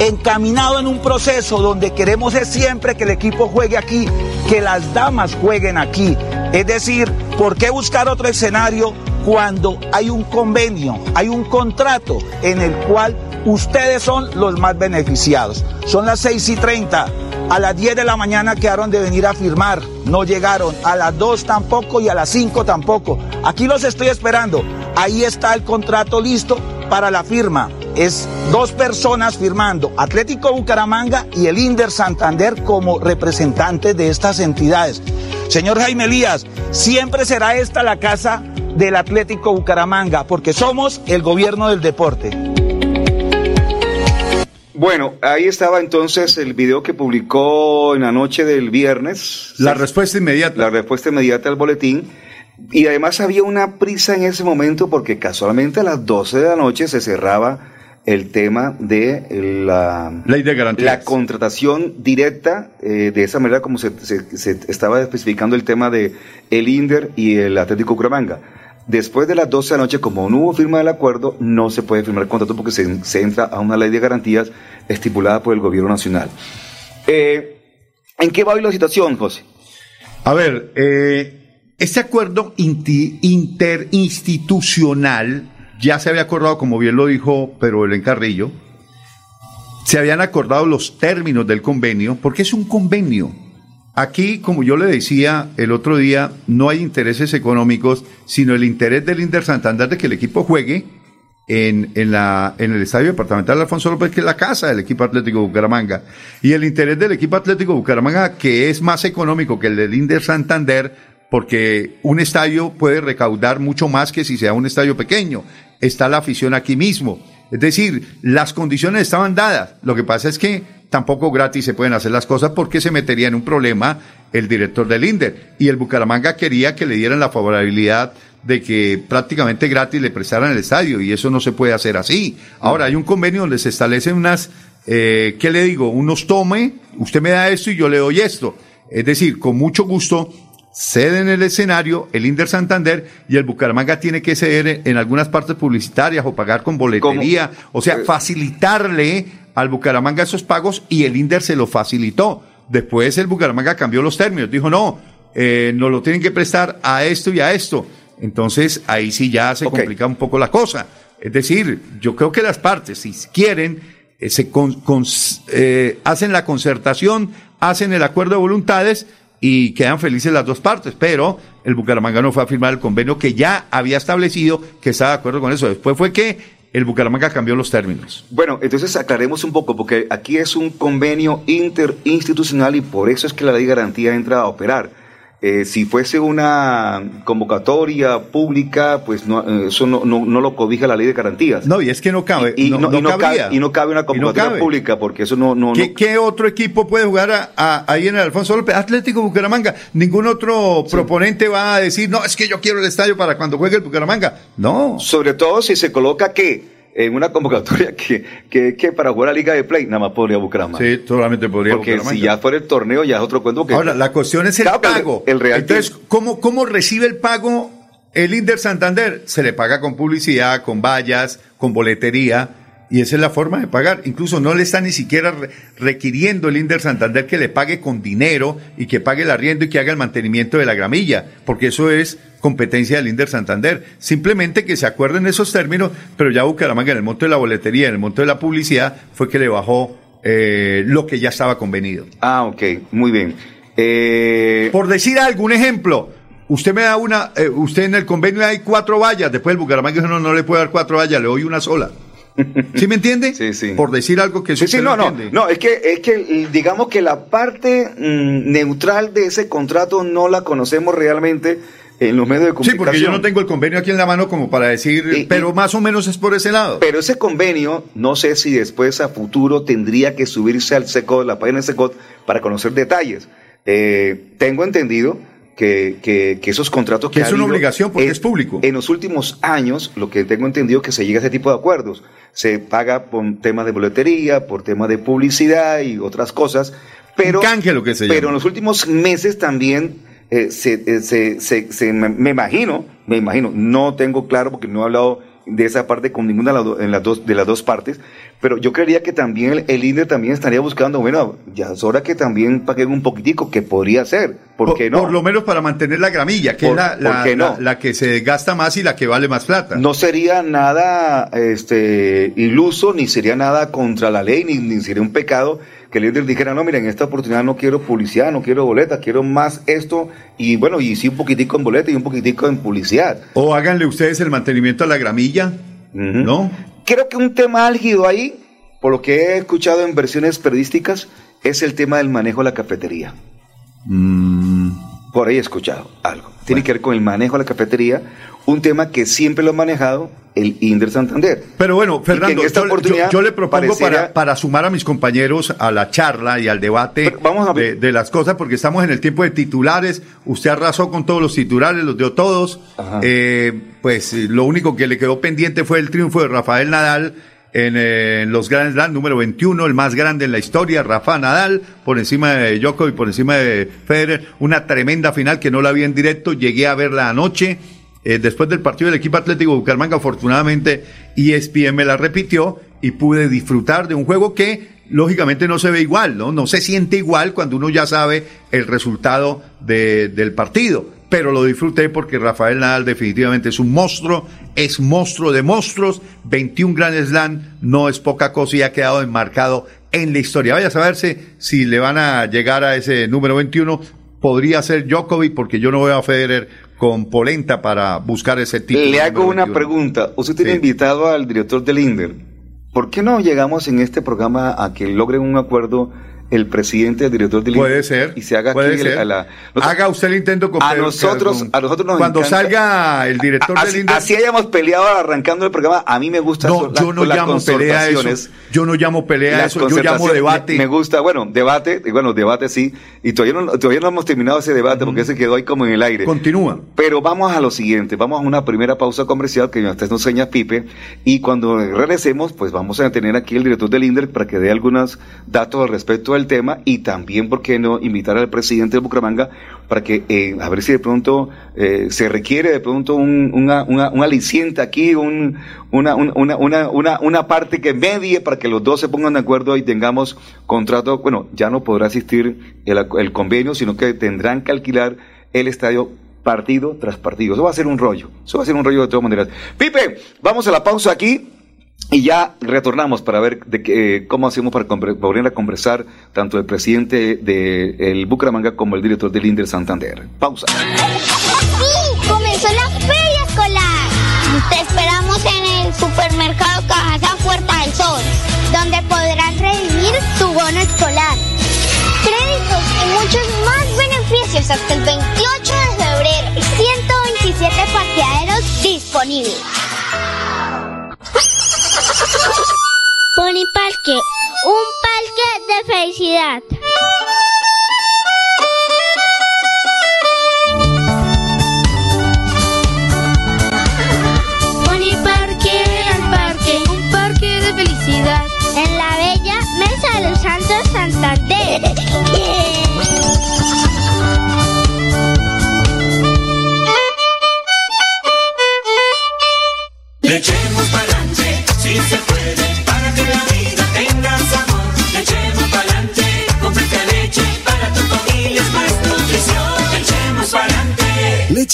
encaminado en un proceso donde queremos es siempre que el equipo juegue aquí, que las damas jueguen aquí. Es decir, ¿por qué buscar otro escenario cuando hay un convenio, hay un contrato en el cual ustedes son los más beneficiados? Son las 6 y 30. A las 10 de la mañana quedaron de venir a firmar, no llegaron. A las 2 tampoco y a las 5 tampoco. Aquí los estoy esperando. Ahí está el contrato listo para la firma es dos personas firmando, Atlético Bucaramanga y el Inder Santander como representantes de estas entidades. Señor Jaime Elías, siempre será esta la casa del Atlético Bucaramanga, porque somos el gobierno del deporte. Bueno, ahí estaba entonces el video que publicó en la noche del viernes. La respuesta inmediata. La respuesta inmediata al boletín. Y además había una prisa en ese momento porque casualmente a las 12 de la noche se cerraba el tema de la, Ley de la contratación directa, eh, de esa manera como se, estaba especificando el tema de el INDER y el Atlético Curamanga. Después de las 12 de la noche, como no hubo firma del acuerdo, no se puede firmar el contrato porque se, entra a una ley de garantías estipulada por el gobierno nacional. Eh, ¿En qué va hoy la situación, José? A ver, eh, este acuerdo interinstitucional ya se había acordado, como bien lo dijo pero el Carrillo, se habían acordado los términos del convenio, porque es un convenio. Aquí, como yo le decía el otro día, no hay intereses económicos, sino el interés del Inter Santander de que el equipo juegue en, el Estadio Departamental de Alfonso López, que es la casa del equipo Atlético Bucaramanga. Y el interés del equipo Atlético Bucaramanga, que es más económico que el del Inter Santander, porque un estadio puede recaudar mucho más que si sea un estadio pequeño está la afición aquí mismo. Es decir, las condiciones estaban dadas. Lo que pasa es que tampoco gratis se pueden hacer las cosas porque se metería en un problema el director del INDER. Y el Bucaramanga quería que le dieran la favorabilidad de que prácticamente gratis le prestaran el estadio y eso no se puede hacer así. Ahora hay un convenio donde se establecen unas eh, ¿qué le digo? Unos tome, usted me da esto y yo le doy esto. Es decir, con mucho gusto ceden el escenario el Inder Santander y el Bucaramanga tiene que ceder en algunas partes publicitarias o pagar con boletería, o sea, facilitarle al Bucaramanga esos pagos y el Inder se lo facilitó. Después el Bucaramanga cambió los términos, dijo no, eh, nos lo tienen que prestar a esto y a esto. Entonces ahí sí ya se complica un poco la cosa. Es decir, yo creo que las partes, si quieren, eh, se eh, hacen la concertación, hacen el acuerdo de voluntades y quedan felices las dos partes, pero el Bucaramanga no fue a firmar el convenio que ya había establecido que estaba de acuerdo con eso. Después fue que el Bucaramanga cambió los términos. Bueno, entonces aclaremos un poco, porque aquí es un convenio interinstitucional y por eso es que la ley de garantía entra a operar. Eh, si fuese una convocatoria pública, pues no, eh, eso no, no, lo cobija la ley de garantías. No, y es que no cabe. Y, no, cabe, y no cabe una convocatoria pública, porque eso no... no, ¿Qué, otro equipo puede jugar ahí en el Alfonso López? Atlético Bucaramanga. Ningún otro proponente va a decir, no, es que yo quiero el estadio para cuando juegue el Bucaramanga. No. Sobre todo si se coloca que en una convocatoria que, que, que para jugar a Liga de Play nada más podría Bucaramanga. Sí, solamente podría Porque si ya fuera el torneo ya es otro cuento que... Ahora, la cuestión es el pago. El, real Entonces, ¿cómo, ¿cómo recibe el pago el Inder Santander? Se le paga con publicidad, con vallas, con boletería y esa es la forma de pagar. Incluso no le está ni siquiera requiriendo el Inder Santander que le pague con dinero y que pague el arriendo y que haga el mantenimiento de la gramilla, porque eso es competencia del Inder Santander. Simplemente que se acuerden esos términos, pero ya Bucaramanga en el monto de la boletería, en el monto de la publicidad, fue que le bajó eh, lo que ya estaba convenido. Ah, ok, muy bien. Eh... Por decir algún ejemplo, usted me da una, eh, usted en el convenio hay cuatro vallas, después el Bucaramanga no, no le puede dar cuatro vallas, le doy una sola. ¿Sí me entiende? Sí, sí. Por decir algo que sí, sí, no, no, no, es que, es que digamos que la parte mm, neutral de ese contrato no la conocemos realmente en los medios de comunicación. Sí, porque yo no tengo el convenio aquí en la mano como para decir, pero más o menos es por ese lado. Pero ese convenio, no sé si después a futuro tendría que subirse al SECOT, la página de SECOT, para conocer detalles. Eh, tengo entendido que, que, que, esos contratos que, que es una obligación porque es, público. En los últimos años, lo que tengo entendido que se llega a ese tipo de acuerdos. Se paga por temas de boletería, por temas de publicidad y otras cosas. Pero, lo que se pero en los últimos meses también eh, se, eh, se, se, se, me imagino, me imagino, no tengo claro porque no he hablado de esa parte con ninguna de las dos, de las dos partes, pero yo creería que también el, el INDE también estaría buscando, bueno, ya es hora que también paguen un poquitico, que podría ser, ¿por, qué no? Por lo menos para mantener la gramilla, que es la, la, la, que se gasta más y la que vale más plata. No sería nada este, iluso, ni sería nada contra la ley, ni, ni sería un pecado que el líder dijera, no, miren, en esta oportunidad no quiero publicidad, no quiero boleta, quiero más esto, y bueno, y sí un poquitico en boleta y un poquitico en publicidad. O háganle ustedes el mantenimiento a la gramilla, ¿no? Creo que un tema álgido ahí, por lo que he escuchado en versiones periodísticas, es el tema del manejo de la cafetería. Mm. Por ahí he escuchado algo. Tiene que ver con el manejo de la cafetería, un tema que siempre lo ha manejado el Inder Santander. Pero bueno, Fernando, yo, le propongo para, sumar a mis compañeros a la charla y al debate de, las cosas, porque estamos en el tiempo de titulares, usted arrasó con todos los titulares, los dio todos, eh, pues lo único que le quedó pendiente fue el triunfo de Rafael Nadal en, eh, los Grand Slam número 21, el más grande en la historia, Rafa Nadal, por encima de Djokovic, por encima de Federer, una tremenda final que no la vi en directo, llegué a verla anoche, eh, después del partido del equipo Atlético Bucaramanga, afortunadamente ESPN me la repitió y pude disfrutar de un juego que lógicamente no se ve igual, ¿no? No se siente igual cuando uno ya sabe el resultado de, del partido. Pero lo disfruté porque Rafael Nadal definitivamente es un monstruo, es monstruo de monstruos, 21 Grand Slam, no es poca cosa y ha quedado enmarcado en la historia. Vaya a saberse si le van a llegar a ese número 21. Podría ser Djokovic porque yo no veo a Federer con polenta para buscar ese tipo. Le hago una pregunta. Usted tiene invitado al director del INDER. ¿Por qué no llegamos en este programa a que logren un acuerdo el presidente, el director del Puede ser. Y se haga puede aquí ser. a la. Haga usted el intento con A nosotros, con- a nosotros nos Cuando encanta- salga el director del INDER. así hayamos peleado arrancando el programa, a mí me gusta No, las- yo no las llamo pelea a eso. Yo no llamo pelea eso. Yo llamo debate. Me, me gusta, bueno, debate, bueno, debate sí, y todavía no, todavía no hemos terminado ese debate porque se quedó ahí como en el aire. Continúa. Pero vamos a lo siguiente, vamos a una primera pausa comercial que usted nos enseña Pipe, y cuando regresemos, pues vamos a tener aquí el director del INDER para que dé algunos datos al respecto del tema, y también, ¿por qué no?, invitar al presidente de Bucaramanga para que, eh, a ver si de pronto eh, se requiere de pronto un, una, una, un aliciente aquí, un, una, un- una, una, una, una parte que medie para que los dos se pongan de acuerdo y tengamos contrato, bueno, ya no podrá asistir el, el convenio, sino que tendrán que alquilar el estadio partido tras partido. Eso va a ser un rollo. Eso va a ser un rollo de todas maneras. Pipe, vamos a la pausa aquí. Y ya retornamos para ver de qué, eh, cómo hacemos para volver a conversar tanto el presidente del el Bucaramanga como el director del Inder Santander. Pausa. ¡Sí! ¡Comenzó la feria escolar! Te esperamos en el supermercado Cajasa Puerta del Sol, donde podrás redimir tu bono escolar. Créditos y muchos más beneficios hasta el 28 de febrero. y 127 parqueaderos disponibles. Un parque de felicidad.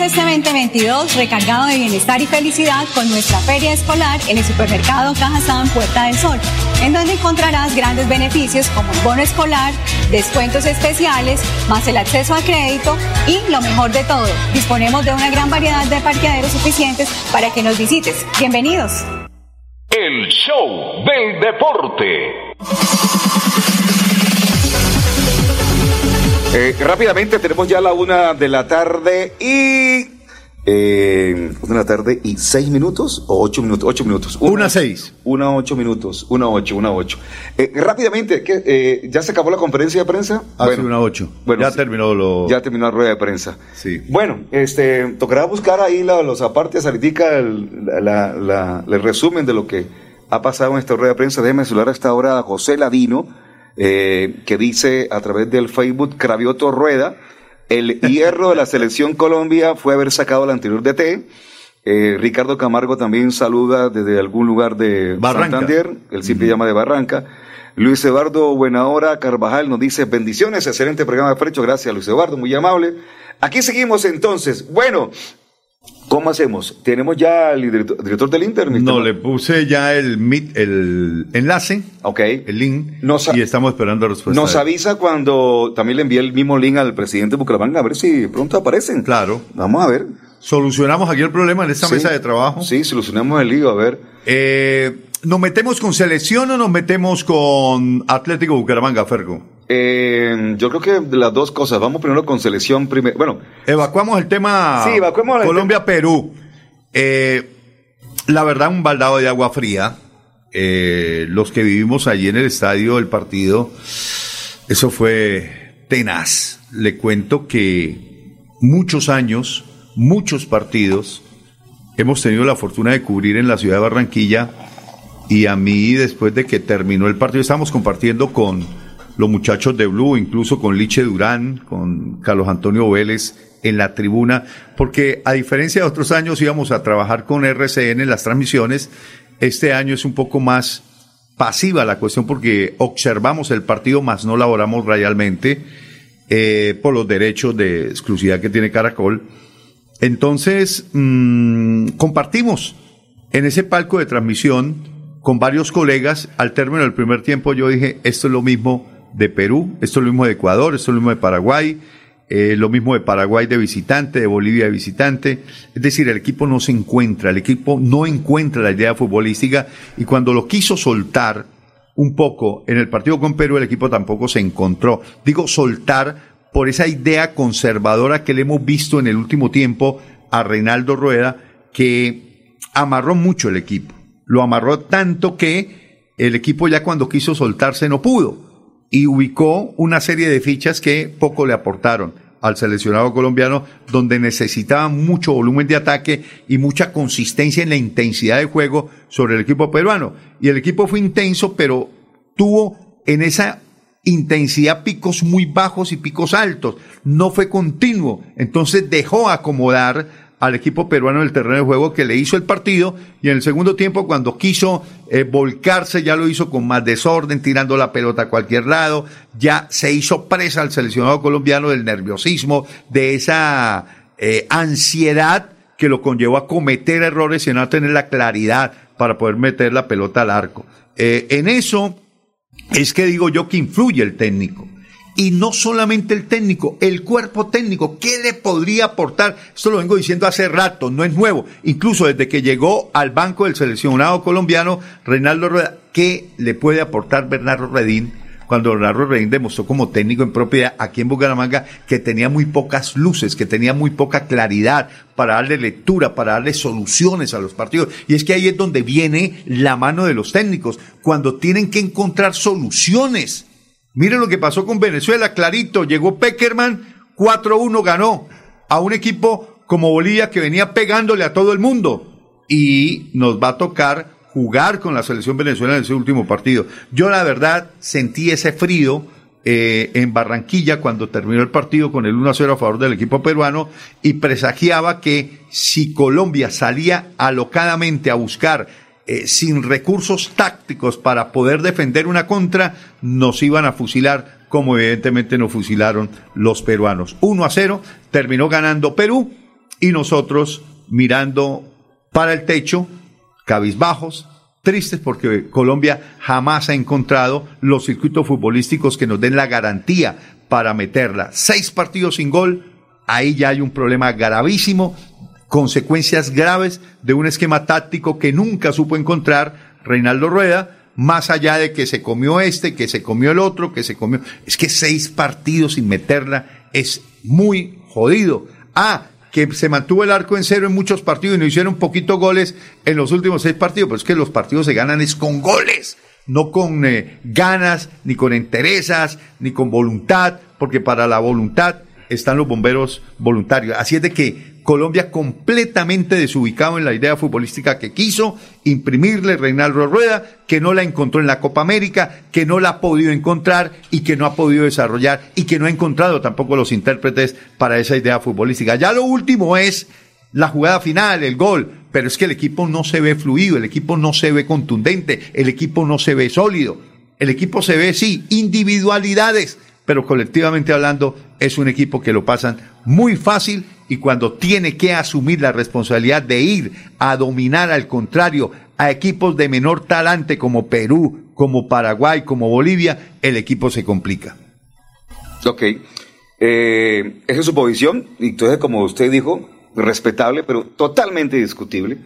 Comienza este 2022 recargado de bienestar y felicidad con nuestra feria escolar en el supermercado Cajazán Puerta del Sol, en donde encontrarás grandes beneficios como el bono escolar, descuentos especiales, más el acceso a crédito y lo mejor de todo, disponemos de una gran variedad de parqueaderos suficientes para que nos visites. Bienvenidos. El show del deporte. Eh, rápidamente tenemos ya la una de la tarde y. Eh, una de la tarde y seis minutos o ocho minutos. Ocho minutos. Una seis. Una ocho minutos. Una ocho, una ocho. Eh, rápidamente, ¿qué, eh, ¿ya se acabó la conferencia de prensa? Hace una ocho. Bueno, ya sí. terminó lo. Ya terminó la rueda de prensa. Sí. Bueno, este, tocará buscar ahí la- los apartes, ahorita el, la- la- el resumen de lo que ha pasado en esta rueda de prensa. Déjeme saludar a esta hora a José Ladino, eh, que dice a través del Facebook Cravioto Rueda, el hierro de la selección Colombia fue haber sacado al anterior DT. Eh, Ricardo Camargo también saluda desde algún lugar de Barranca. Santander, él siempre llama de Barranca. Luis Eduardo Buenahora Carvajal nos dice bendiciones, excelente programa de Frecho, gracias Luis Eduardo, muy amable. Aquí seguimos entonces. Bueno, ¿cómo hacemos? ¿Tenemos ya el director, director del Inter? No, le puse ya el, el enlace, Ok. el link, Nos, y estamos esperando respuesta. nos avisa cuando también le envié el mismo link al presidente de Bucaramanga, a ver si pronto aparecen. Claro. Vamos a ver. Solucionamos aquí el problema en esta Sí. mesa de trabajo. Sí, solucionamos el lío, a ver. Eh, ¿Nos metemos con selección o nos metemos con Atlético Bucaramanga, Fergo? Eh, yo creo que las dos cosas. Vamos primero con selección primero. Bueno, Evacuamos el tema Sí, Colombia-Perú. Eh, la verdad, un baldado de agua fría. Eh, los que vivimos allí en el estadio del partido, eso fue tenaz. Le cuento que muchos años, muchos partidos, hemos tenido la fortuna de cubrir en la ciudad de Barranquilla y a mí después de que terminó el partido estábamos compartiendo con los muchachos de Blue, incluso con Liche Durán, con Carlos Antonio Vélez en la tribuna, porque a diferencia de otros años íbamos a trabajar con RCN en las transmisiones, este año es un poco más pasiva la cuestión porque observamos el partido, más no laboramos realmente eh, por los derechos de exclusividad que tiene Caracol. Entonces, mm, compartimos en ese palco de transmisión con varios colegas. Al término del primer tiempo yo dije, esto es lo mismo de Perú, esto es lo mismo de Ecuador, esto es lo mismo de Paraguay, eh, lo mismo de Paraguay de visitante, de Bolivia de visitante. Es decir, el equipo no se encuentra, el equipo no encuentra la idea futbolística y cuando lo quiso soltar un poco en el partido con Perú, el equipo tampoco se encontró. Digo soltar por esa idea conservadora que le hemos visto en el último tiempo a Reinaldo Rueda, que amarró mucho el equipo. Lo amarró tanto que el equipo ya cuando quiso soltarse no pudo y ubicó una serie de fichas que poco le aportaron al seleccionado colombiano, donde necesitaba mucho volumen de ataque y mucha consistencia en la intensidad de juego sobre el equipo peruano. Y el equipo fue intenso, pero tuvo en esa intensidad picos muy bajos y picos altos. No fue continuo. Entonces dejó acomodar al equipo peruano en el terreno de juego que le hizo el partido y en el segundo tiempo cuando quiso eh, volcarse ya lo hizo con más desorden, tirando la pelota a cualquier lado, ya se hizo presa al seleccionado colombiano del nerviosismo, de esa eh, ansiedad que lo conllevó a cometer errores y no a tener la claridad para poder meter la pelota al arco. Eh, en eso es que digo yo que influye el técnico. Y no solamente el técnico, el cuerpo técnico, ¿qué le podría aportar? Esto lo vengo diciendo hace rato, no es nuevo. Incluso desde que llegó al banco del seleccionado colombiano, Reinaldo Rueda, ¿qué le puede aportar Bernardo Redín? Cuando Bernardo Redín demostró como técnico en propiedad aquí en Bucaramanga que tenía muy pocas luces, que tenía muy poca claridad para darle lectura, para darle soluciones a los partidos. Y es que ahí es donde viene la mano de los técnicos, cuando tienen que encontrar soluciones. Miren lo que pasó con Venezuela, clarito, llegó Peckerman, 4-1 ganó a un equipo como Bolivia que venía pegándole a todo el mundo. Y nos va a tocar jugar con la selección venezolana en ese último partido. Yo la verdad sentí ese frío eh, en Barranquilla cuando terminó el partido con el 1-0 a favor del equipo peruano y presagiaba que si Colombia salía alocadamente a buscar eh, sin recursos tácticos para poder defender una contra, nos iban a fusilar como evidentemente nos fusilaron los peruanos. 1 a 0, terminó ganando Perú y nosotros mirando para el techo, cabizbajos, tristes porque Colombia jamás ha encontrado los circuitos futbolísticos que nos den la garantía para meterla. Seis partidos sin gol, ahí ya hay un problema gravísimo, consecuencias graves de un esquema táctico que nunca supo encontrar Reinaldo Rueda, más allá de que se comió este, que se comió el otro, que se comió. Es que seis partidos sin meterla es muy jodido. Ah, que se mantuvo el arco en cero en muchos partidos y no hicieron poquito goles en los últimos seis partidos, pero es que los partidos se ganan es con goles, no con eh, ganas, ni con enterezas, ni con voluntad, porque para la voluntad están los bomberos voluntarios. Así es de que Colombia completamente desubicado en la idea futbolística que quiso imprimirle Reinaldo Rueda, que no la encontró en la Copa América, que no la ha podido encontrar y que no ha podido desarrollar y que no ha encontrado tampoco los intérpretes para esa idea futbolística. Ya lo último es la jugada final, el gol, pero es que el equipo no se ve fluido, el equipo no se ve contundente, el equipo no se ve sólido, el equipo se ve, sí, individualidades, pero colectivamente hablando es un equipo que lo pasan muy fácil y cuando tiene que asumir la responsabilidad de ir a dominar al contrario a equipos de menor talante como Perú, como Paraguay, como Bolivia, el equipo se complica. Ok. Eh, esa es su posición, y entonces, como usted dijo, respetable, pero totalmente discutible,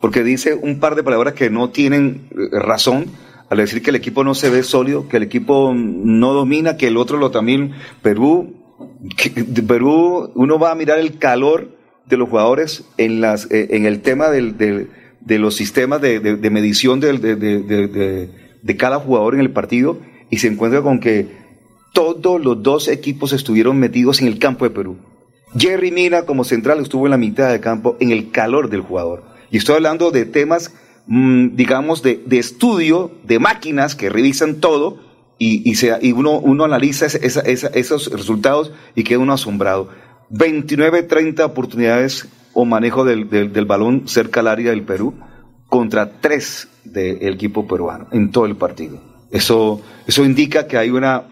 porque dice un par de palabras que no tienen eh, razón al decir que el equipo no se ve sólido, que el equipo no domina, que el otro lo también, Perú, de Perú, uno va a mirar el calor de los jugadores en, eh, el tema de los sistemas de, medición de, cada jugador en el partido y se encuentra con que todos los dos equipos estuvieron metidos en el campo de Perú. Jerry Mina como central estuvo en la mitad del campo en el calor del jugador. Y estoy hablando de temas, mm, digamos, de estudio, de máquinas que revisan todo y, uno, analiza esos resultados y queda uno asombrado. 29, 30 oportunidades o manejo del, balón cerca al área del Perú contra tres del equipo peruano en todo el partido. Eso, eso indica que hay una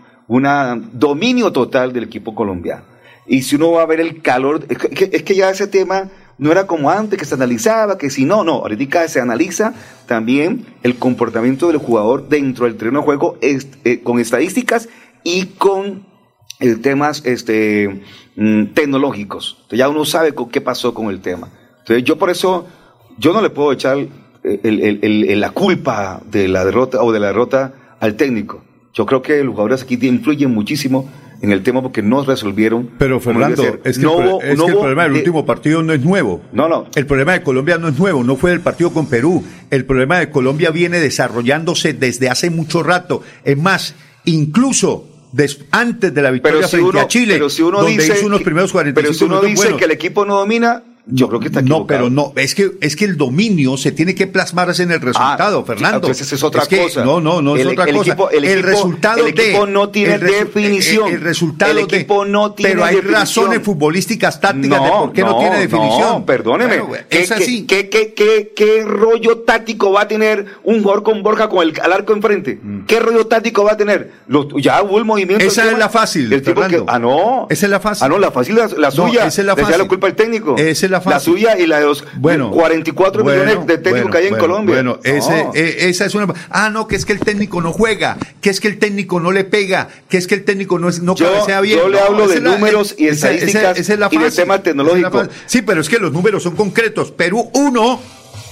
dominio total del equipo colombiano. Y si uno va a ver el calor, que, es que ya ese tema no era como antes que se analizaba, que si no, no, ahorita se analiza también el comportamiento del jugador dentro del terreno de juego eh, con estadísticas y con eh, temas este, mm, tecnológicos. Entonces ya uno sabe con qué pasó con el tema. Entonces yo por eso, yo no le puedo echar el- el- el- el- la culpa de la derrota o de la derrota al técnico. Yo creo que los jugadores aquí influyen muchísimo en el tema porque no resolvieron. Pero Fernando, es que, No el, hubo- es no que el problema del de- último partido no es nuevo. No, no. El problema de Colombia no es nuevo, no fue del partido con Perú. El problema de Colombia viene desarrollándose desde hace mucho rato. Es más, incluso des- antes de la victoria Pero si frente uno, a Chile, pero si uno donde dice, hizo unos que- primeros 45 pero si uno dice buenos. que el equipo no domina, yo creo que está equivocado. No, pero no, es que, es que el dominio se tiene que plasmarse en el resultado, Ah, Fernando. entonces esa es otra que- cosa. No, no, no es El- otra el cosa. equipo- el equipo- resultado el equipo de- no tiene el resu- definición. El, resultado El equipo de, no tiene Pero hay definición. razones futbolísticas tácticas de por qué no, tiene definición. No, perdóneme. Bueno, güey, ¿Qué, es así. qué- qué- qué- qué rollo táctico va a tener un jugador con Borja con el al arco enfrente? ¿Qué rollo táctico va a tener? Ya hubo el movimiento. Mm. Esa es la fácil, el tipo que- ah, no. Esa es la fácil. Ah, no, la fácil, la, la No, suya. esa es la Le fácil. la culpa al técnico. Esa es la fácil. suya y la de los Bueno, 44 bueno, millones de técnicos bueno, que hay en Colombia. Bueno, ese, eh, esa es una. Ah, no, que es que el técnico no juega, que es que el técnico no le pega, que es que el técnico no, es, no Yo- cabecea bien. yo le hablo esa de la- números y esa- esa- estadísticas esa es la y fácil, tema esa es la tecnológico. Sí, pero es que los números son concretos. Perú 1,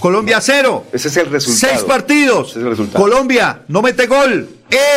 Colombia 0. Ese es el resultado. Seis partidos. Ese es el resultado. Colombia no mete gol.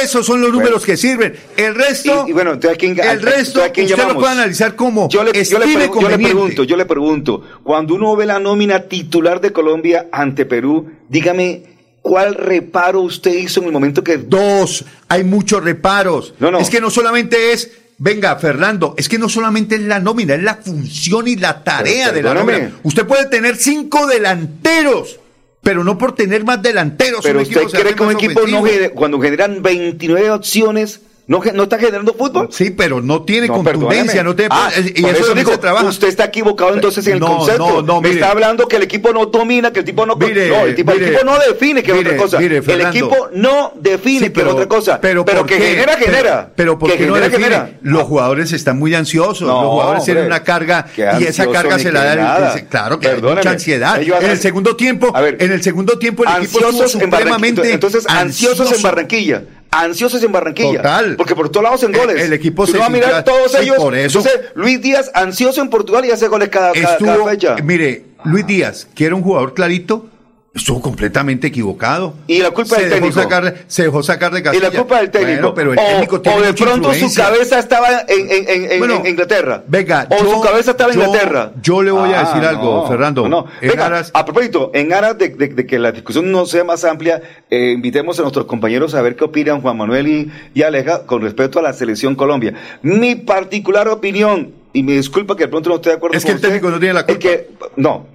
Esos son los números que sirven. El resto, Y, y bueno, entonces, ¿a quién, el resto, entonces, ¿a quién usted lo llamamos? puede analizar como yo le, yo le yo pregunto, yo le pregunto, cuando uno ve la nómina titular de Colombia ante Perú, dígame, ¿cuál reparo usted hizo en el momento que... Dos, hay muchos reparos. No, no. Es que no solamente es, venga, Fernando, es que no solamente es la nómina, es la función y la tarea Pero de la nómina. Usted puede tener cinco delanteros, pero no por tener más delanteros. Pero un usted cree que un equipo no, cuando generan 29 opciones, ¿No, está generando fútbol? Sí, pero no tiene No, contundencia, no tiene... Ah, y eso, eso digo, trabaja. usted está equivocado entonces en el No, concepto. no, no, Me mire. está hablando que el equipo no domina, que el tipo no... Mire, no, el, tipo, el equipo no define, que es otra cosa. mire, el equipo no define, Sí, que es otra cosa. Pero, ¿por que qué? genera, Pero- genera. Pero, ¿por que qué no genera, genera. Los jugadores están muy ansiosos. Los jugadores tienen una carga y esa carga se la da. el- claro que hay mucha ansiedad. Ellos En el segundo tiempo, A ver, en el segundo tiempo el equipo estuvo supremamente Entonces, ansiosos en. Barranquilla. Ansiosos en Barranquilla. Total. Porque por todos lados en goles. el equipo se va a mirar todos sí, ellos. por eso. Entonces, Luis Díaz, ansioso en Portugal y hace goles cada, cada- cada Estuvo, fecha. mire, Luis Díaz, que era un jugador clarito, estuvo completamente equivocado. Y la culpa se del dejó técnico. sacar, se dejó sacar de Y Castilla. la culpa del técnico. Bueno, pero el O- técnico o, tiene de mucha pronto su cabeza estaba en, en- en- en- Bueno, en Inglaterra. Venga, o yo- su cabeza estaba en yo- Inglaterra. yo le voy a Ah, decir algo, no, Fernando. No, En Venga, aras- a propósito, en aras de, de- de que la discusión no sea más amplia, eh, invitemos a nuestros compañeros a ver qué opinan Juan Manuel y, y Aleja con respecto a la selección Colombia. Mi particular opinión, y me disculpa que de pronto no esté de acuerdo Es que con el técnico no tiene la es culpa. que, no,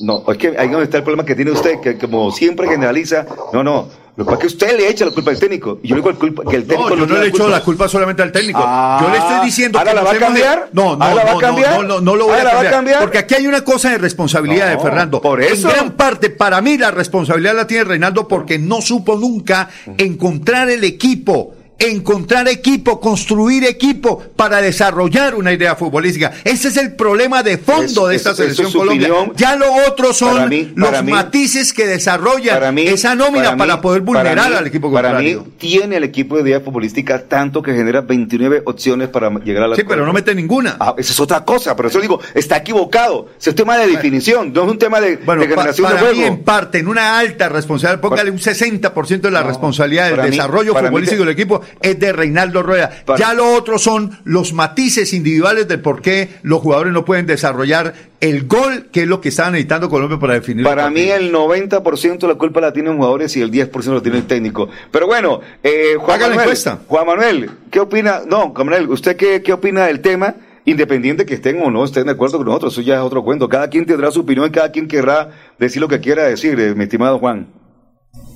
no, es que ahí donde está el problema que tiene usted, que como siempre generaliza, no, no, lo que es que usted le echa la culpa al técnico, y yo digo el culpa, que el técnico No, yo no tiene le echo la culpa solamente al técnico. Ah, yo le estoy diciendo ¿ahora que la va a de- cambiar? No, no, ¿Ahora la va no, a cambiar? no, no, no lo voy ¿Ahora a va a cambiar. cambiar? Porque aquí hay una cosa de responsabilidad de No, Fernando. por eso. En gran parte, para mí, la responsabilidad la tiene Reinaldo porque no supo nunca encontrar el equipo. Encontrar equipo, construir equipo para desarrollar una idea futbolística. Ese es el problema de fondo de esta selección es Colombia. opinión. Ya lo otro son Para mí- los para mí- matices que desarrollan Para mí- esa nómina para, mí- poder vulnerar para mí- al equipo Para contrario. mí tiene el equipo de idea futbolística tanto que genera 29 opciones para llegar a la Sí, pero no mete ninguna. Ah, esa es otra cosa, pero eso digo, está equivocado. Es un tema de definición, no es un tema de, Bueno, de pa- generación para de mí, juego. en parte, en una alta responsabilidad, póngale un 60% de la No, responsabilidad del para mí- desarrollo para mí futbolístico del equipo es de Reinaldo Rueda. Para- ya lo otro son los matices individuales de por qué los jugadores no pueden desarrollar el gol, que es lo que está necesitando Colombia para definir. Para el mí el 90% de la culpa la tienen jugadores y el 10% lo tiene el técnico. Pero bueno, eh, Juan Haga la Manuel, encuesta. Juan Manuel, ¿qué opina? No, Juan Manuel, ¿usted qué, qué opina del tema? Independiente que estén o no estén de acuerdo con nosotros, eso ya es otro cuento. Cada quien tendrá su opinión y cada quien querrá decir lo que quiera decir, eh, mi estimado Juan.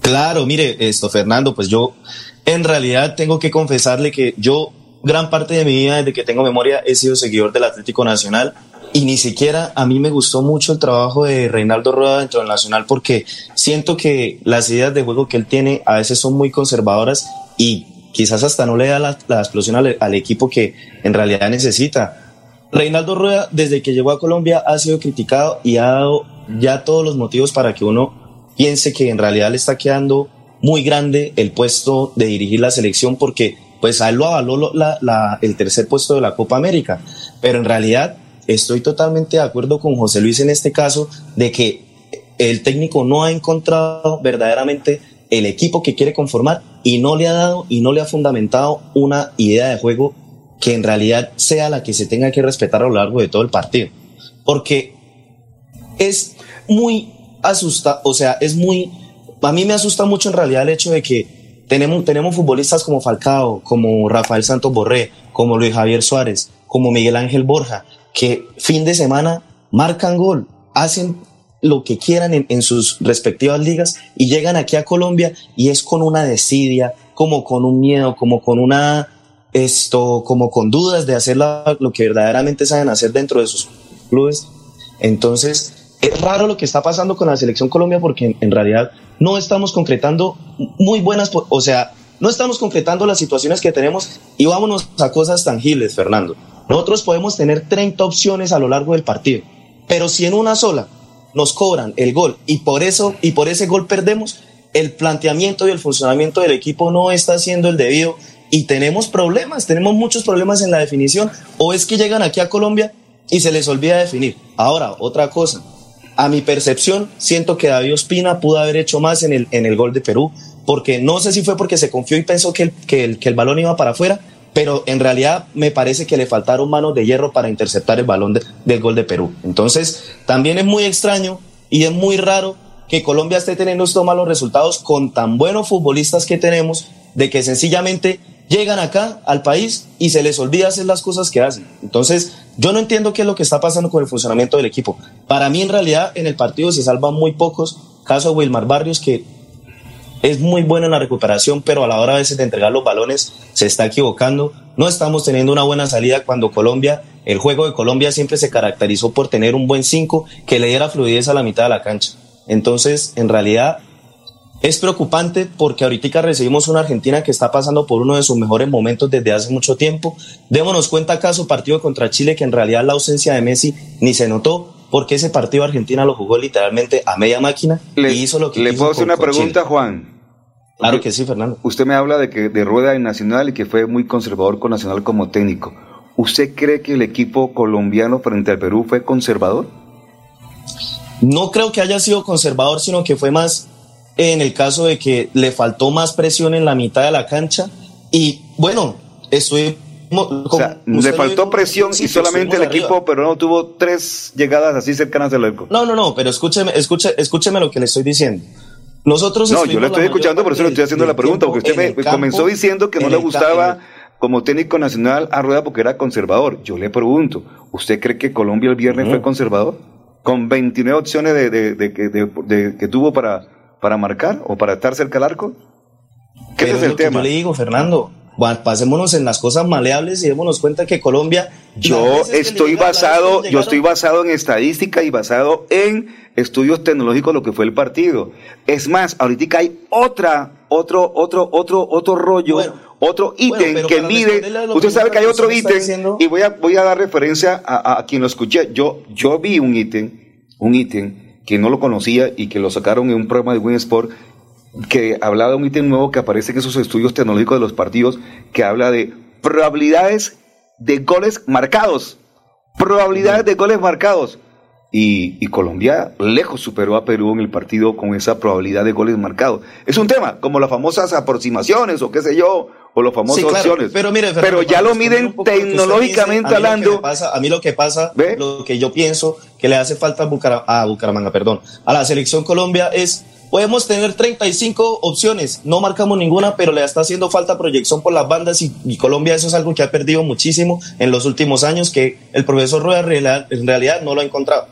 Claro, mire, esto, Fernando, pues yo en realidad tengo que confesarle que yo gran parte de mi vida, desde que tengo memoria, he sido seguidor del Atlético Nacional y ni siquiera a mí me gustó mucho el trabajo de Reinaldo Rueda dentro del Nacional porque siento que las ideas de juego que él tiene a veces son muy conservadoras y quizás hasta no le da la, explosión al, al equipo que en realidad necesita. Reinaldo Rueda, desde que llegó a Colombia, ha sido criticado y ha dado ya todos los motivos para que uno piense que en realidad le está quedando muy grande el puesto de dirigir la selección porque pues a él lo avaló la- el tercer puesto de la Copa América. Pero en realidad estoy totalmente de acuerdo con José Luis en este caso de que el técnico no ha encontrado verdaderamente el equipo que quiere conformar y no le ha dado y no le ha fundamentado una idea de juego que en realidad sea la que se tenga que respetar a lo largo de todo el partido. Porque es muy asusta, o sea, es muy, a mí me asusta mucho en realidad el hecho de que tenemos, tenemos futbolistas como Falcao, como Rafael Santos Borré, como Luis Javier Suárez, como Miguel Ángel Borja, que fin de semana marcan gol, hacen lo que quieran en, sus respectivas ligas y llegan aquí a Colombia y es con una desidia, como con un miedo, como con una esto, como con dudas de hacer lo que verdaderamente saben hacer dentro de sus clubes. Entonces, es raro lo que está pasando con la selección Colombia porque en, en realidad no estamos concretando muy buenas, o sea, no estamos concretando las situaciones que tenemos y vámonos a cosas tangibles, Fernando. Nosotros podemos tener 30 opciones a lo largo del partido, pero si en una sola nos cobran el gol y por eso y por ese gol perdemos, el planteamiento y el funcionamiento del equipo no está siendo el debido y tenemos problemas, tenemos muchos problemas en la definición o es que llegan aquí a Colombia y se les olvida definir. Ahora, otra cosa, a mi percepción, siento que David Ospina pudo haber hecho más en el, en el gol de Perú, porque no sé si fue porque se confió y pensó que el, que el, que el balón iba para afuera, pero en realidad me parece que le faltaron manos de hierro para interceptar el balón de- del gol de Perú. Entonces, también es muy extraño y es muy raro que Colombia esté teniendo estos malos resultados con tan buenos futbolistas que tenemos, de que sencillamente llegan acá al país y se les olvida hacer las cosas que hacen. Entonces, yo no entiendo qué es lo que está pasando con el funcionamiento del equipo. Para mí, en realidad, en el partido se salvan muy pocos. Caso Wilmar Barrios, que es muy bueno en la recuperación, pero a la hora veces de entregar los balones se está equivocando. No estamos teniendo una buena salida cuando Colombia, el juego de Colombia siempre se caracterizó por tener un buen 5 que le diera fluidez a la mitad de la cancha. Entonces, en realidad, es preocupante porque ahorita recibimos una Argentina que está pasando por uno de sus mejores momentos desde hace mucho tiempo. Démonos cuenta acaso partido contra Chile que en realidad la ausencia de Messi ni se notó porque ese partido Argentina lo jugó literalmente a media máquina Le, y hizo lo que le quiso puedo hacer una pregunta, Chile. Juan. Claro que sí, Fernando. Usted me habla de que de Rueda en Nacional y que fue muy conservador con Nacional como técnico. ¿Usted cree que el equipo colombiano frente al Perú fue conservador? No creo que haya sido conservador, sino que fue más en el caso de que le faltó más presión en la mitad de la cancha y bueno, estoy O sea, le faltó presión y solamente el equipo pero no tuvo tres llegadas así cercanas al arco. No, no, no, pero escúcheme, escuche, escúcheme lo que le estoy diciendo. Nosotros No, yo la estoy escuchando, por eso le estoy haciendo la pregunta, porque usted me campo, comenzó diciendo que no le gustaba como técnico nacional a Rueda porque era conservador. Yo le pregunto, ¿usted cree que Colombia el viernes fue conservador? Con 29 opciones de- de- que tuvo para, para marcar o para estar cerca al arco. ¿Qué Pero es el lo que tema? Yo le digo, Fernando, va- pasémonos en las cosas maleables y démonos cuenta que Colombia. Yo que estoy basado, yo estoy basado en estadística y basado en estudios tecnológicos lo que fue el partido. Es más, ahorita hay otra, otro, otro, otro, otro rollo, otro ítem pero que mide. Usted que sabe que hay otro ítem diciendo- y voy a, voy a dar referencia a, a- a quien lo escuché. Yo, yo vi un ítem, un ítem que no lo conocía y que lo sacaron en un programa de Win Sport que hablaba de un ítem nuevo que aparece en esos estudios tecnológicos de los partidos que habla de probabilidades de goles marcados. Probabilidades de goles marcados. Y Colombia lejos superó a Perú en el partido con esa probabilidad de goles marcados. Es un tema, como las famosas aproximaciones o qué sé yo, o las famosas Sí, claro, opciones. Pero mire, Pero ya lo miden tecnológicamente dice, a mí lo que hablando. pasa- a mí lo que pasa, lo que yo pienso que le hace falta a, Bucara- a Bucaramanga, perdón, a la selección Colombia es, podemos tener 35 opciones, no marcamos ninguna, pero le está haciendo falta proyección por las bandas y, y Colombia eso es algo que ha perdido muchísimo en los últimos años, que el profesor Rueda en realidad no lo ha encontrado.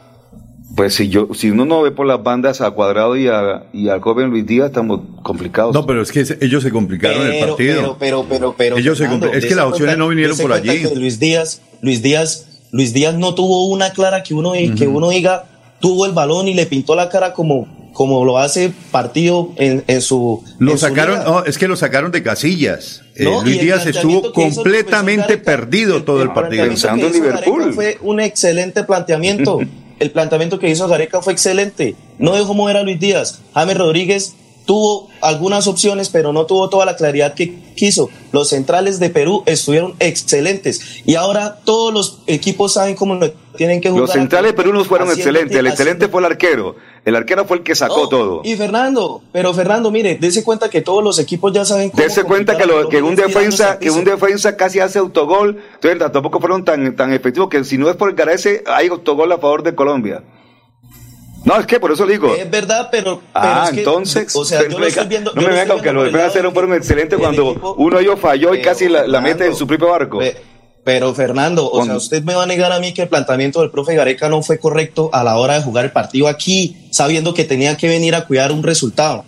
Pues si yo, si uno no ve por las bandas a Cuadrado y a, y al joven Luis Díaz, estamos complicados. No, pero es que se- ellos se complicaron el partido. pero, pero, pero, pero, Ellos se Fernando, compli- es que las opciones no vinieron por allí. Luis Díaz, Luis Díaz, Luis Díaz no tuvo una clara que uno, que uno diga, tuvo el balón y le pintó la cara como, como lo hace partido en, en su. Lo en sacaron, no, es que lo sacaron de casillas. Eh, No, Luis el Díaz estuvo el completamente perdido todo el partido. planteamiento que hizo Gareca Fue un excelente planteamiento. el planteamiento que hizo Gareca fue excelente. No dejó mover a Luis Díaz. James Rodríguez tuvo algunas opciones, pero no tuvo toda la claridad que quiso. Los centrales de Perú estuvieron excelentes. Y ahora todos los equipos saben cómo lo tienen que jugar. Los centrales de Perú nos fueron excelentes. El excelente fue el arquero. El arquero fue el que sacó No, todo. Y Fernando, pero Fernando, mire, dése cuenta que todos los equipos ya saben cómo. Dese cuenta que, lo, que un defensa que un defensa casi hace autogol, entonces tampoco fueron tan, tan efectivos que si no es por el Garese, hay autogol a favor de Colombia. No, es que por eso le digo. Es verdad, pero. pero Ah, es que, entonces, O sea, yo lo estoy viendo. no yo me lo venga que por el lado defensas fueron excelentes cuando uno de ellos falló y casi la, la mete en su propio barco. Pero Fernando, o sea, usted me va a negar a mí que el planteamiento del profe Gareca no fue correcto a la hora de jugar el partido aquí, sabiendo que tenía que venir a cuidar un resultado.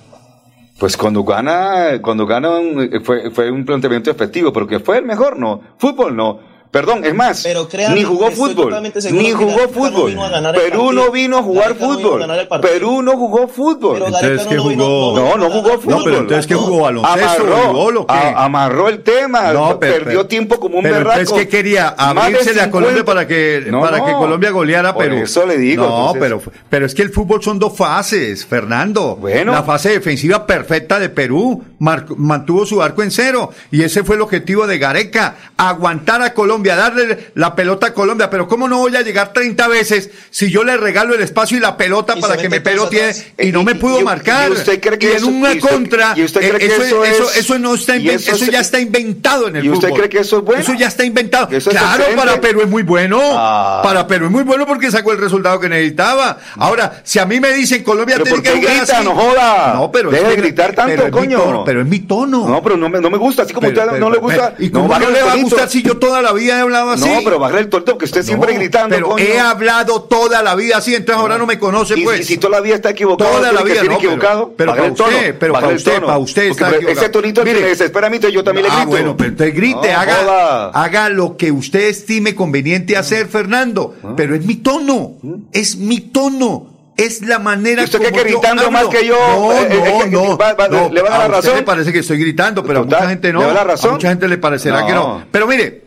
Pues cuando gana, cuando gana un- fue, fue un planteamiento efectivo, pero que fue el mejor, no. Fútbol no. Perdón, es más, ni jugó fútbol, ni que jugó no fútbol. Perú no vino a jugar Gareca no vino a fútbol. Perú no jugó fútbol. Entonces, ¿qué jugó? No, no jugó fútbol. No, pero entonces, ¿qué jugó? ¿Baloncesto, Amarró, a- amarró el tema. No, pero- perdió tiempo como un pero berraco. entonces, ¿qué quería? Abrirse a Colombia 50. para que, No, para no. que Colombia goleara Por Perú. eso le digo, No, entonces- pero, pero es que el fútbol son dos fases, Fernando. Bueno. La fase defensiva perfecta de Perú mar- mantuvo su arco en cero. Y ese fue el objetivo de Gareca. Aguantar a Colombia, darle la pelota a Colombia. Pero ¿cómo no voy a llegar 30 veces si yo le regalo el espacio y la pelota Y para que me pelote todos atrás. y no me pudo y- marcar? y usted cree que Y en eso- una usted- contra, usted eh, cree que eso, eso eso, es- eso no está eso ya está inventado en el ¿Y usted fútbol. cree que eso es bueno? Eso ya está inventado. ¿Eso es claro, para Perú es muy bueno. Ah. Para Perú es muy bueno porque sacó el resultado que necesitaba. Ahora, si a mí me dicen Colombia tiene ¿por qué que jugar grita? así- No joda. No, pero Deje es de gritar tanto, pero es coño. tono, pero es mi tono. No, pero no me, no me gusta. Así como Pero- usted pero- no le gusta. ¿Y cómo no, baje le va a gustar si yo toda la vida he hablado así. No, pero bajar el torto, que usted siempre gritando. Pero coño. he hablado toda la vida así, entonces ahora no me conoce, Y, pues. y si toda la vida está equivocado, Toda la que vida, no, equivocado. pero para usted, pero para usted, para usted Porque está Ese equivocado. tonito que Mire. me desespera a mí, yo también le Ah, grito. bueno, pero entonces grite, No, haga, haga lo que usted estime conveniente hacer, Fernando. Pero es mi tono, es mi tono. Es la manera ¿Y usted como que yo gritando hablo. más que yo? No, Eh, eh, no, eh, no. va- va- no. ¿le van a dar usted razón? le parece que estoy gritando, pero a mucha gente no. ¿le va a dar razón? A mucha gente le parecerá No. que no. Pero mire,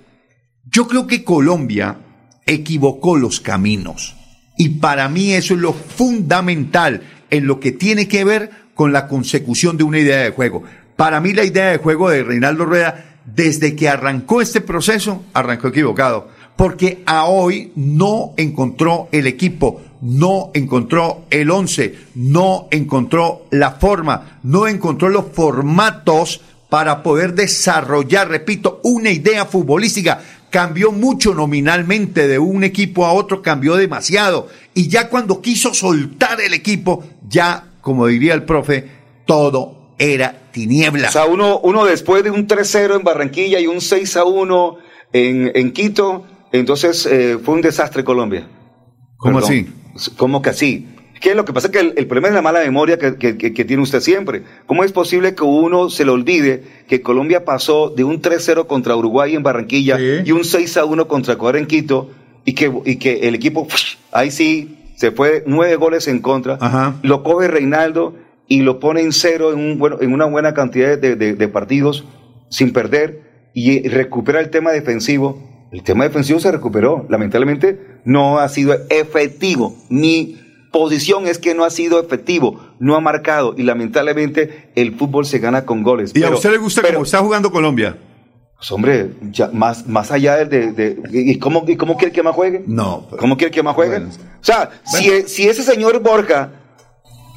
yo creo que Colombia equivocó los caminos. Y para mí eso es lo fundamental en lo que tiene que ver con la consecución de una idea de juego. Para mí la idea de juego de Reinaldo Rueda, desde que arrancó este proceso, arrancó equivocado. Porque a hoy no encontró el equipo, no encontró el once, no encontró la forma, no encontró los formatos para poder desarrollar, repito, una idea futbolística. Cambió mucho nominalmente de un equipo a otro, cambió demasiado. Y ya cuando quiso soltar el equipo, ya, como diría el profe, todo era tiniebla. O sea, uno, uno después de un 3-0 en Barranquilla y un 6-1 en, en Quito, entonces eh, fue un desastre Colombia. ¿Cómo Perdón. ¿Cómo que así? ¿Qué es lo que pasa? Que el, el problema es la mala memoria que, que- que- que tiene usted siempre. ¿Cómo es posible que uno se le olvide que Colombia pasó de un 3-0 contra Uruguay en Barranquilla y un 6-1 contra Ecuador en Quito y que, y que el equipo, ahí sí, se fue nueve goles en contra, lo coge Reinaldo y lo pone en cero en, un, bueno, en una buena cantidad de, de- de partidos sin perder y recupera el tema defensivo. El tema defensivo se recuperó. Lamentablemente no ha sido efectivo. Mi posición es que no ha sido efectivo, no ha marcado y lamentablemente el fútbol se gana con goles. ¿Y a Pero- usted le gusta cómo está jugando Colombia? Pues hombre, ya más, más allá de... de- ¿y, cómo, ¿Y cómo quiere que más juegue? No. ¿Cómo quiere que más juegue? O sea, si, si ese señor Borja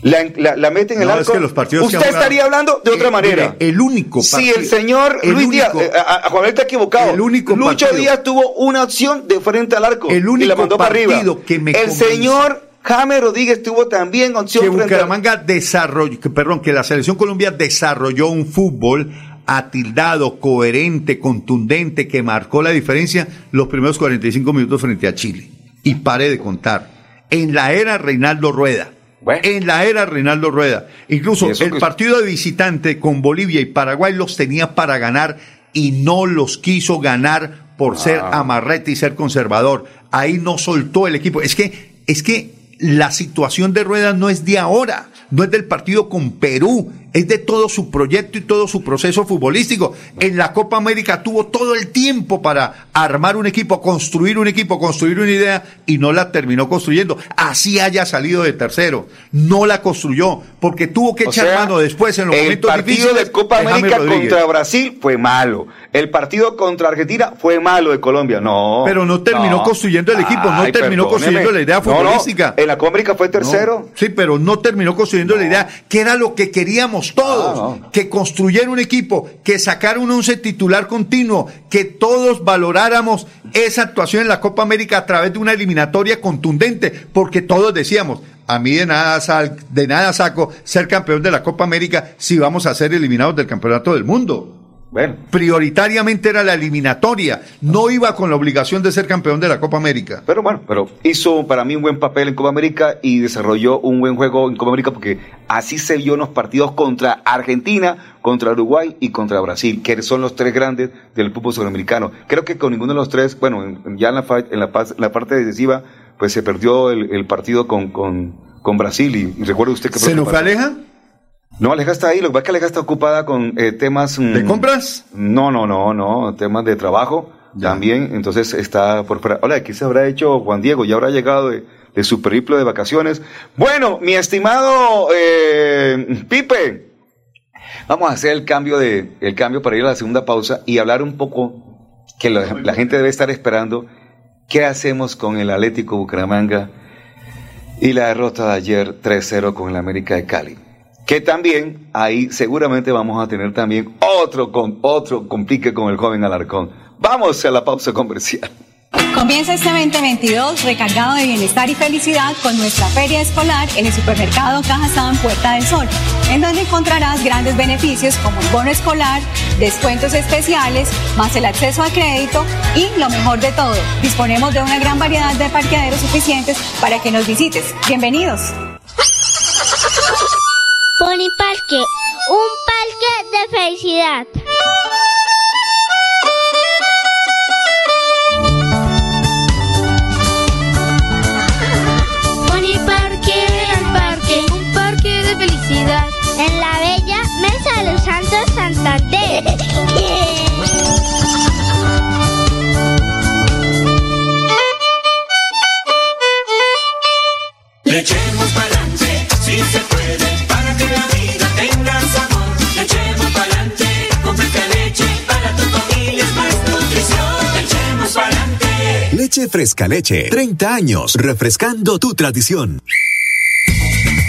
la, la- la mete en el No, arco, es que usted jugado- estaría hablando de otra Eh, manera. el único Si partido- el señor el Luis único- Díaz, eh, a, a Juan está equivocado. El único Lucho partido- Díaz tuvo una opción de frente al arco El y único la mandó para arriba. que me el señor James Rodríguez tuvo también opción que frente Bucaramanga desarrolló, que, perdón, que la selección Colombia desarrolló un fútbol atildado, coherente, contundente, que marcó la diferencia los primeros 45 minutos frente a Chile. Y pare de contar. En la era Reinaldo Rueda. En la era Reinaldo Rueda. Incluso el que- partido de visitante con Bolivia y Paraguay los tenía para ganar y no los quiso ganar por ser Ah. amarrete y ser conservador. Ahí no soltó el equipo. Es que, es que la situación de Rueda no es de ahora, no es del partido con Perú, es de todo su proyecto y todo su proceso futbolístico. En la Copa América tuvo todo el tiempo para armar un equipo, construir un equipo, construir una idea y no la terminó construyendo. Así haya salido de tercero, no la construyó porque tuvo que O echar sea, mano después en los el momentos partido difíciles. de Copa América contra Brasil fue malo. El partido contra Argentina fue malo de Colombia. No. Pero no terminó construyendo el equipo, no terminó perdóneme. construyendo la idea No, no, futbolística. En la Copa América fue tercero. Sí, pero no terminó construyendo la idea, que era lo que queríamos todos, que construyera un equipo, que sacara un once titular continuo, que todos valoráramos esa actuación en la Copa América a través de una eliminatoria contundente, porque todos decíamos, a mí de nada, sal- de nada saco ser campeón de la Copa América si vamos a ser eliminados del campeonato del mundo. Bueno. Prioritariamente era la eliminatoria, no iba con la obligación de ser campeón de la Copa América. Pero bueno, pero hizo para mí un buen papel en Copa América y desarrolló un buen juego en Copa América porque así se vio en los partidos contra Argentina, contra Uruguay y contra Brasil, que son los tres grandes del fútbol sudamericano. Creo que con ninguno de los tres, bueno, en- ya en la, en la, la parte decisiva, pues se perdió el, el partido con, con, con Brasil y, y recuerde usted que... ¿Se nos fue Aleja? No, Aleja está ahí, lo que pasa es que Aleja está ocupada con eh, temas... mm, ¿De compras? No, no, no, no, temas de trabajo también, entonces está por fuera. Hola, ¿qué se habrá hecho Juan Diego? Ya habrá llegado de, de su periplo de vacaciones. Bueno, mi estimado eh, Pipe, vamos a hacer el cambio, de, el cambio para ir a la segunda pausa y hablar un poco que la, la gente debe estar esperando. ¿Qué hacemos con el Atlético Bucaramanga y la derrota de ayer 3-0 con el América de Cali? Que también ahí seguramente vamos a tener también otro, con, otro complique con el joven Alarcón. Vamos a la pausa comercial. Comienza este 2022 recargado de bienestar y felicidad con nuestra feria escolar en el supermercado Cajazán Puerta del Sol, en donde encontrarás grandes beneficios como el bono escolar, descuentos especiales, más el acceso a crédito y lo mejor de todo, disponemos de una gran variedad de parqueaderos suficientes para que nos visites. Bienvenidos. Pony Parque, un parque de felicidad. Pony Parque, el parque, un parque de felicidad. En la bella Mesa de los Santos Santander. Le echemos pa'lante, si se puede, la vida tenga sabor. Le echemos pa'lante, con fresca leche, para tu familia más nutrición. Le echemos pa'lante. Leche Fresca Leche, 30 años, refrescando tu tradición.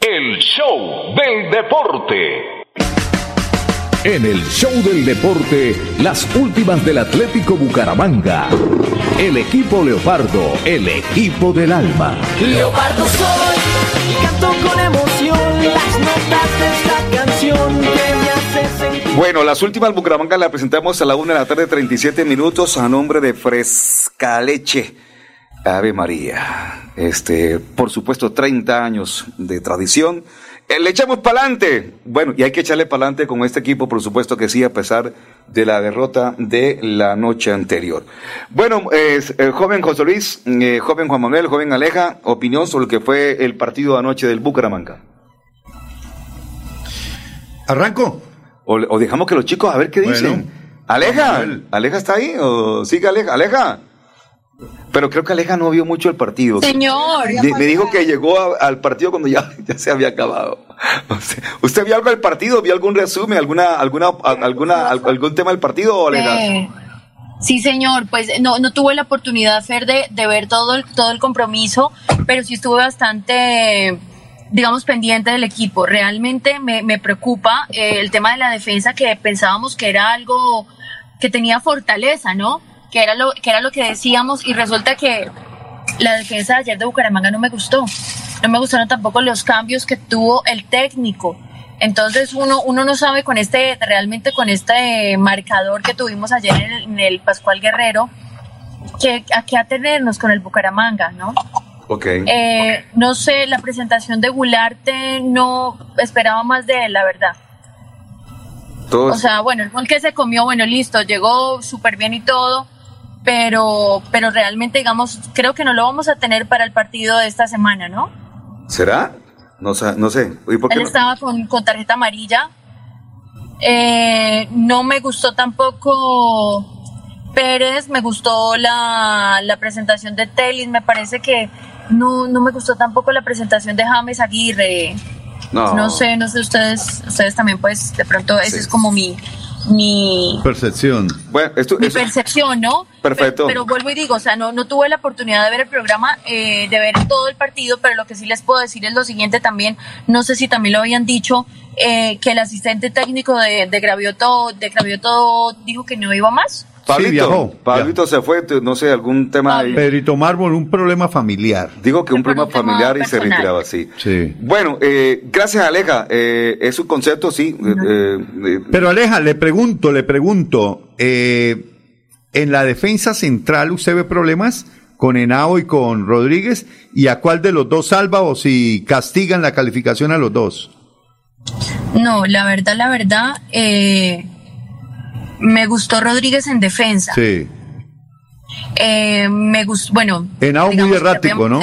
El show del deporte. En el show del deporte, las últimas del Atlético Bucaramanga. El equipo Leopardo, el equipo del alma. Leopardo soy y canto con emoción las notas de esta canción que me hace sentir. Bueno, las últimas Bucaramanga la presentamos a la una de la tarde, 37 minutos, a nombre de Frescaleche. Ave María. Este, por supuesto, 30 años de tradición Eh, le echamos para adelante. Bueno, y hay que echarle para adelante con este equipo, por supuesto que sí, a pesar de la derrota de la noche anterior. Bueno, eh, joven José Luis, eh, joven Juan Manuel, joven Aleja, opinión sobre lo que fue el partido anoche del Bucaramanga. ¿Arranco? O, o dejamos que los chicos a ver qué dicen. Aleja, Aleja está ahí o sigue Aleja, Aleja. Pero creo que Aleja no vio mucho el partido. Señor. Me, me dijo que llegó a- al partido cuando ya, ya se había acabado. No sé. ¿Usted vio algo del partido? ¿Vio algún resumen? ¿Alguna, alguna, a- alguna, al- algún tema del partido, Aleja? Sí, señor, pues no, no tuve la oportunidad, Fer, de, de ver todo el, todo el compromiso, pero sí estuve bastante, digamos, pendiente del equipo. Realmente me, me preocupa eh, el tema de la defensa, que pensábamos que era algo que tenía fortaleza, ¿no? Que era lo que, era lo que decíamos y resulta que la defensa de ayer de Bucaramanga no me gustó. No me gustaron tampoco los cambios que tuvo el técnico. Entonces uno, uno no sabe con este, realmente con este marcador que tuvimos ayer en el, en el Pascual Guerrero, que, a qué atenernos con el Bucaramanga, ¿no? Ok. Eh, no sé, la presentación de Gularte no esperaba más de él, la verdad. Todo O sea, bueno, el gol que se comió, bueno, listo, llegó súper bien y todo, pero, pero realmente, digamos, creo que no lo vamos a tener para el partido de esta semana, ¿no? ¿Será? No, no sé. ¿Y por qué Él no? estaba con, con tarjeta amarilla. Eh, no me gustó tampoco Pérez, me gustó la, la presentación de Telis, me parece que no, no me gustó tampoco la presentación de James Aguirre. No. No sé, no sé ustedes, ustedes también pues de pronto ese es como mi, mi, Percepción. Bueno, esto, mi eso- percepción, ¿no? Perfecto. Pero, pero vuelvo y digo, o sea, no, no tuve la oportunidad de ver el programa, eh, de ver todo el partido, pero lo que sí les puedo decir es lo siguiente también, no sé si también lo habían dicho, eh, que el asistente técnico de, de Gravioto, de Gravioto dijo que no iba más. Pablito, viajó, Pablito se fue, no sé, algún tema ahí. Pedrito Mármol, un problema familiar. Digo que un problema familiar y se retiraba así. Sí. Bueno, eh, gracias Aleja. Eh, es un concepto, sí. eh, eh, Pero Aleja, le pregunto, le pregunto, eh, en la defensa central usted ve problemas con Henao y con Rodríguez, ¿y a cuál de los dos salva o si castigan la calificación a los dos? No, la verdad, la verdad, eh, me gustó Rodríguez en defensa. Sí. Eh, me gustó, bueno. Henao muy digamos que errático, ¿no?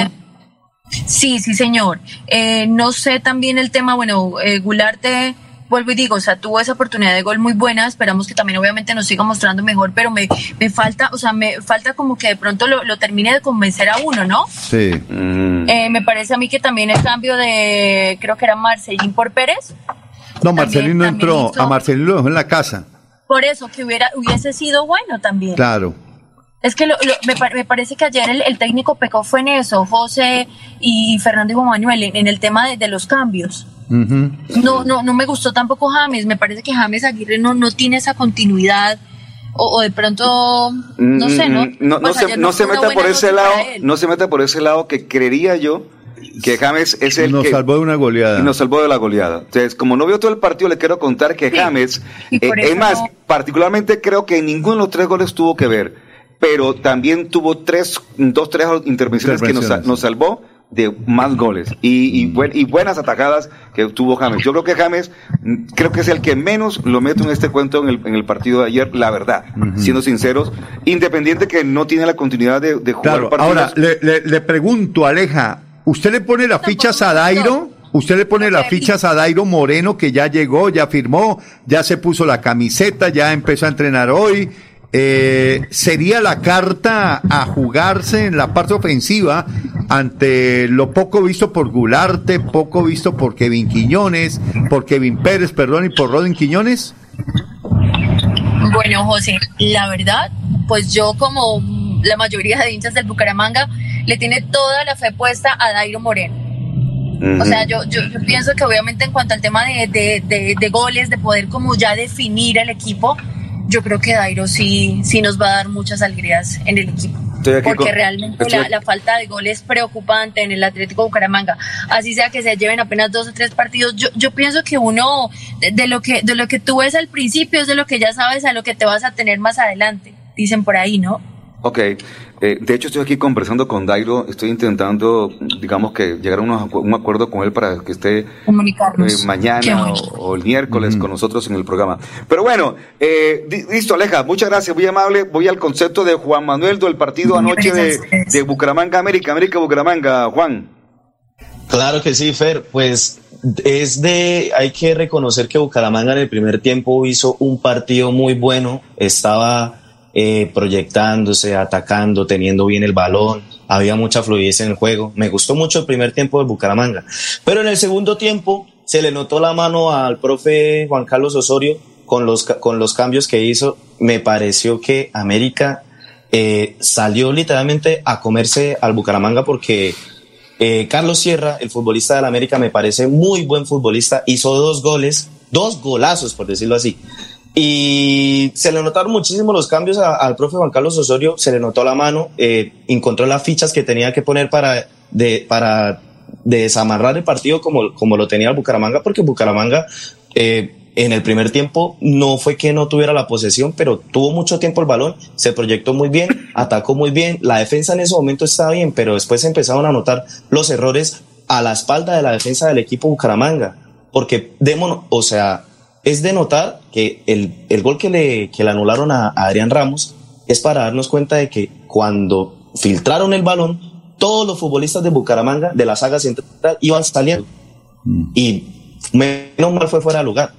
Sí, sí, señor. Eh, no sé también el tema, bueno, eh, Gularte, vuelvo y digo, o sea, tuvo esa oportunidad de gol muy buena, esperamos que también obviamente nos siga mostrando mejor, pero me, me falta, o sea, me falta como que de pronto lo, lo termine de convencer a uno, ¿no? Sí. Eh, me parece a mí que también el cambio de, creo que era Marcelín por Pérez, No, Marcelino entró, hizo- a Marcelino lo dejó en la casa. Por eso que hubiera, hubiese sido bueno también. Claro. Es que lo- lo- me, me parece que ayer el, el técnico pecó fue en eso, José y Fernando y Juan Manuel, en, en el tema de, de los cambios. No, no, no me gustó tampoco James, me parece que James Aguirre no, no tiene esa continuidad, o, o de pronto, no sé, ¿no? Mm, no, no Pues se, no se meta por ese lado, no se meta por ese lado que creería yo que James es el Nos que salvó de una goleada. y nos salvó de la goleada. Entonces, como no vio todo el partido, le quiero contar que James, eh, es más, no- particularmente creo que ninguno de los tres goles tuvo que ver, pero también tuvo tres, dos, tres intervenciones que nos, nos salvó de más goles y, y, buen- y buenas atajadas que tuvo James. Yo creo que James, mm, creo que es el que menos lo meto en este cuento en el, en el partido de ayer, la verdad, siendo sinceros, independiente que no tiene la continuidad de, de jugar Claro, partidos. ahora le, le- le pregunto, Aleja, ¿usted le pone las fichas a Dairo? ¿Usted le pone las fichas a Dairo Moreno que ya llegó, ya firmó, ya se puso la camiseta, ya empezó a entrenar hoy? Eh, ¿Sería la carta a jugarse en la parte ofensiva ante lo poco visto por Gularte, poco visto por Kevin Quiñones, por Kevin Pérez, perdón, y por Rodin Quiñones? Bueno, José, la verdad, pues yo como la mayoría de hinchas del Bucaramanga, le tiene toda la fe puesta a Dairo Moreno. O sea, yo, yo, yo pienso que obviamente en cuanto al tema de, de, de, de goles, de poder como ya definir el equipo, yo creo que Dairo sí, sí nos va a dar muchas alegrías en el equipo. Porque con- realmente la, la falta de goles es preocupante en el Atlético Bucaramanga. Así sea que se lleven apenas dos o tres partidos. Yo, yo pienso que uno, de, de lo que, de lo que tú ves al principio es de lo que ya sabes a lo que te vas a tener más adelante. Dicen por ahí, ¿no? Ok, eh, de hecho estoy aquí conversando con Dairo, estoy intentando, digamos que llegar a unos un acuerdo con él para que esté Comunicarnos. eh, mañana bueno. o, o el miércoles con nosotros en el programa. Pero bueno, eh, listo Aleja, muchas gracias, muy amable. Voy al concepto de Juan Manuel del partido anoche de, de Bucaramanga América, América Bucaramanga, Juan. Claro que sí, Fer. Pues es de, hay que reconocer que Bucaramanga en el primer tiempo hizo un partido muy bueno. Estaba eh, proyectándose, atacando, teniendo bien el balón. Había mucha fluidez en el juego. Me gustó mucho el primer tiempo de Bucaramanga. Pero en el segundo tiempo se le notó la mano al profe Juan Carlos Osorio con los, con los cambios que hizo. Me pareció que América eh, salió literalmente a comerse al Bucaramanga porque eh, Carlos Sierra, el futbolista del América, me parece muy buen futbolista. Hizo dos goles, dos golazos, por decirlo así. Y se le notaron muchísimo los cambios al profe Juan Carlos Osorio. Se le notó la mano, eh, encontró las fichas que tenía que poner para, para desamarrar el partido como, como lo tenía el Bucaramanga, porque Bucaramanga eh, en el primer tiempo no fue que no tuviera la posesión, pero tuvo mucho tiempo el balón, se proyectó muy bien, atacó muy bien, la defensa en ese momento estaba bien, pero después empezaron a notar los errores a la espalda de la defensa del equipo Bucaramanga, porque Demon, o sea, es de notar que el, el gol que le, que le anularon a, Adrián Ramos es para darnos cuenta de que cuando filtraron el balón, todos los futbolistas de Bucaramanga, de la saga central, iban saliendo. Y menos mal fue fuera de lugar.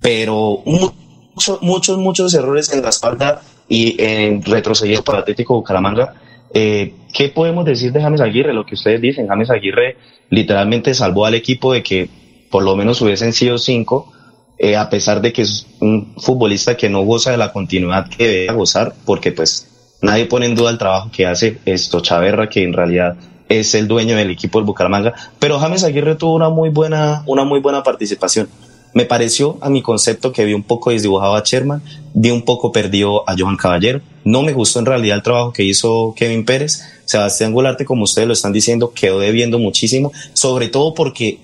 Pero mucho- muchos, muchos errores en la espalda y en retrocedido para Atlético Bucaramanga. Eh, ¿Qué podemos decir de James Aguirre? Lo que ustedes dicen, James Aguirre literalmente salvó al equipo de que por lo menos hubiesen sido cinco, eh, a pesar de que es un futbolista que no goza de la continuidad que debe gozar, porque pues nadie pone en duda el trabajo que hace esto Chaverra, que en realidad es el dueño del equipo del Bucaramanga, pero James Aguirre tuvo una muy buena, una muy buena participación. Me pareció a mi concepto que vi un poco desdibujado a Sherman, vi un poco perdido a Johan Caballero. No me gustó en realidad el trabajo que hizo Kevin Pérez. Sebastián Gularte, como ustedes lo están diciendo, quedó debiendo muchísimo, sobre todo porque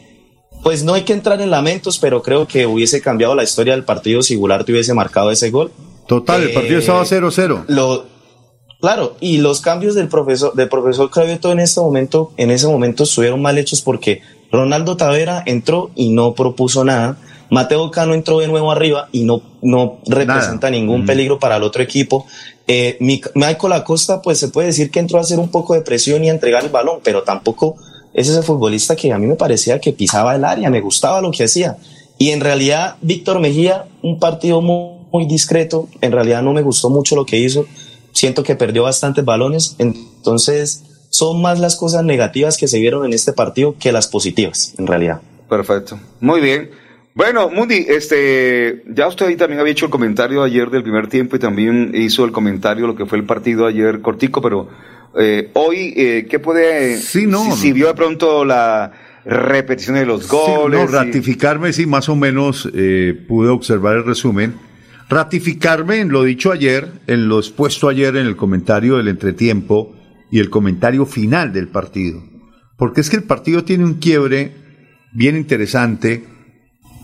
pues no hay que entrar en lamentos, pero creo que hubiese cambiado la historia del partido si Gularte hubiese marcado ese gol. Total, el partido Eh, estaba 0-0. Lo, claro, y los cambios del profesor, del profesor Cravioto en este momento, en ese momento estuvieron mal hechos porque Ronaldo Tavera entró y no propuso nada. Mateo Cano entró de nuevo arriba y no, no representa ningún peligro para el otro equipo. Eh, Mi- Michael Acosta, pues se puede decir que entró a hacer un poco de presión y a entregar el balón, pero tampoco es ese futbolista que a mí me parecía que pisaba el área, me gustaba lo que hacía. Y en realidad, Víctor Mejía, un partido muy, discreto, en realidad no me gustó mucho lo que hizo, siento que perdió bastantes balones, entonces son más las cosas negativas que se vieron en este partido que las positivas, en realidad. Perfecto. Muy bien. Bueno, Mundi, este, ya usted ahí también había hecho el comentario ayer del primer tiempo y también hizo el comentario lo que fue el partido ayer cortico, pero eh, hoy, eh, ¿qué puede? Sí, no. Si, si vio de pronto la repetición de los Sí, goles. no, y- ratificarme, sí, más o menos eh, pude observar el resumen. Ratificarme en lo dicho ayer, en lo expuesto ayer en el comentario del entretiempo y el comentario final del partido. Porque es que el partido tiene un quiebre bien interesante,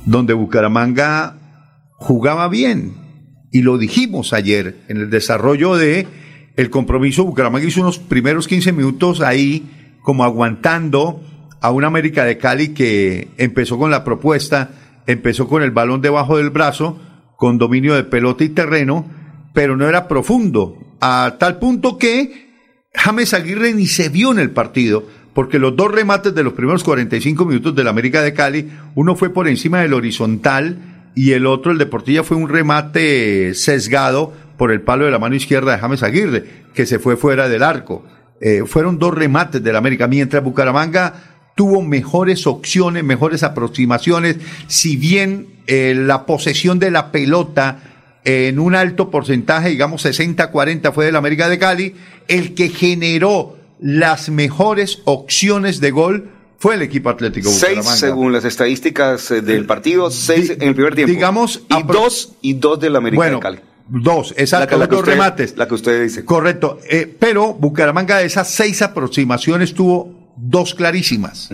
donde Bucaramanga jugaba bien. Y lo dijimos ayer en el desarrollo de el compromiso. Bucaramanga hizo unos primeros 15 minutos ahí como aguantando a un América de Cali que empezó con la propuesta, empezó con el balón debajo del brazo, con dominio de pelota y terreno, pero no era profundo, a tal punto que James Aguirre ni se vio en el partido, porque los dos remates de los primeros 45 minutos del América de Cali, uno fue por encima del horizontal y el otro, el de Portilla, fue un remate sesgado por el palo de la mano izquierda de James Aguirre, que se fue fuera del arco. Eh, fueron dos remates del América, mientras Bucaramanga tuvo mejores opciones, mejores aproximaciones, si bien eh, la posesión de la pelota en un alto porcentaje, digamos 60-40 fue del América de Cali, el que generó las mejores opciones de gol fue el equipo Atlético Seis Bucaramanga. según las estadísticas eh, del partido, seis en el primer tiempo. digamos, y dos y dos del América Bueno, de Cali. Dos, exacto, la dos usted- remates. La que usted dice. Correcto, eh, pero Bucaramanga de esas seis aproximaciones tuvo dos clarísimas.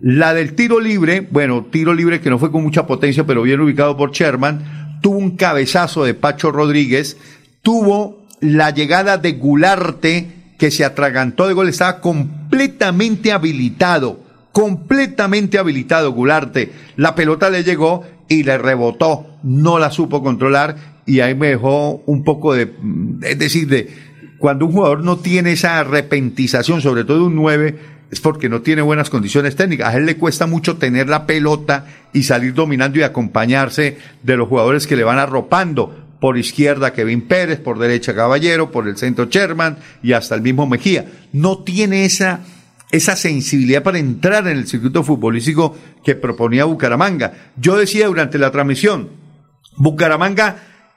La del tiro libre, bueno, tiro libre que no fue con mucha potencia, pero bien ubicado por Sherman, tuvo un cabezazo de Pacho Rodríguez, tuvo la llegada de Gularte, que se atragantó de gol, estaba completamente habilitado, completamente habilitado Gularte. La pelota le llegó y le rebotó, no la supo controlar y ahí me dejó un poco de, es decir, de cuando un jugador no tiene esa repentización, sobre todo un 9, es porque no tiene buenas condiciones técnicas. A él le cuesta mucho tener la pelota y salir dominando y acompañarse de los jugadores que le van arropando. Por izquierda Kevin Pérez, por derecha Caballero, por el centro Sherman y hasta el mismo Mejía. No tiene esa, esa sensibilidad para entrar en el circuito futbolístico que proponía Bucaramanga. Yo decía durante la transmisión, Bucaramanga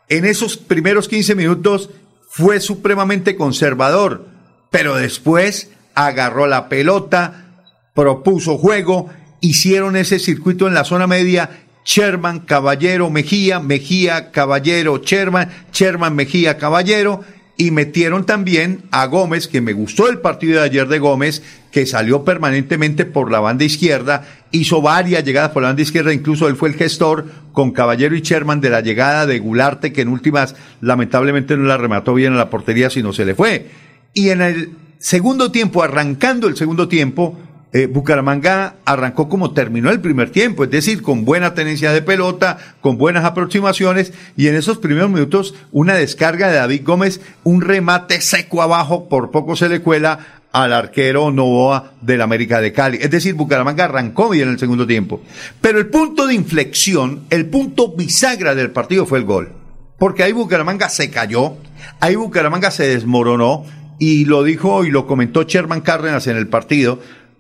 en esos primeros 15 minutos fue supremamente conservador, pero después agarró la pelota, propuso juego, hicieron ese circuito en la zona media, Sherman, Caballero, Mejía, Mejía, Caballero, Sherman, Sherman, Mejía, Caballero, y metieron también a Gómez, que me gustó el partido de ayer de Gómez, que salió permanentemente por la banda izquierda, hizo varias llegadas por la banda izquierda, incluso él fue el gestor con Caballero y Sherman de la llegada de Gularte, que en últimas lamentablemente no la remató bien a la portería, sino se le fue. Y en el segundo tiempo, arrancando el segundo tiempo, eh, Bucaramanga arrancó como terminó el primer tiempo, es decir, con buena tenencia de pelota, con buenas aproximaciones, y en esos primeros minutos una descarga de David Gómez, un remate seco abajo, por poco se le cuela al arquero Novoa del América de Cali. Es decir, Bucaramanga arrancó bien en el segundo tiempo. Pero el punto de inflexión, el punto bisagra del partido fue el gol. Porque ahí Bucaramanga se cayó, ahí Bucaramanga se desmoronó, y lo dijo y lo comentó Sherman Cárdenas en el partido,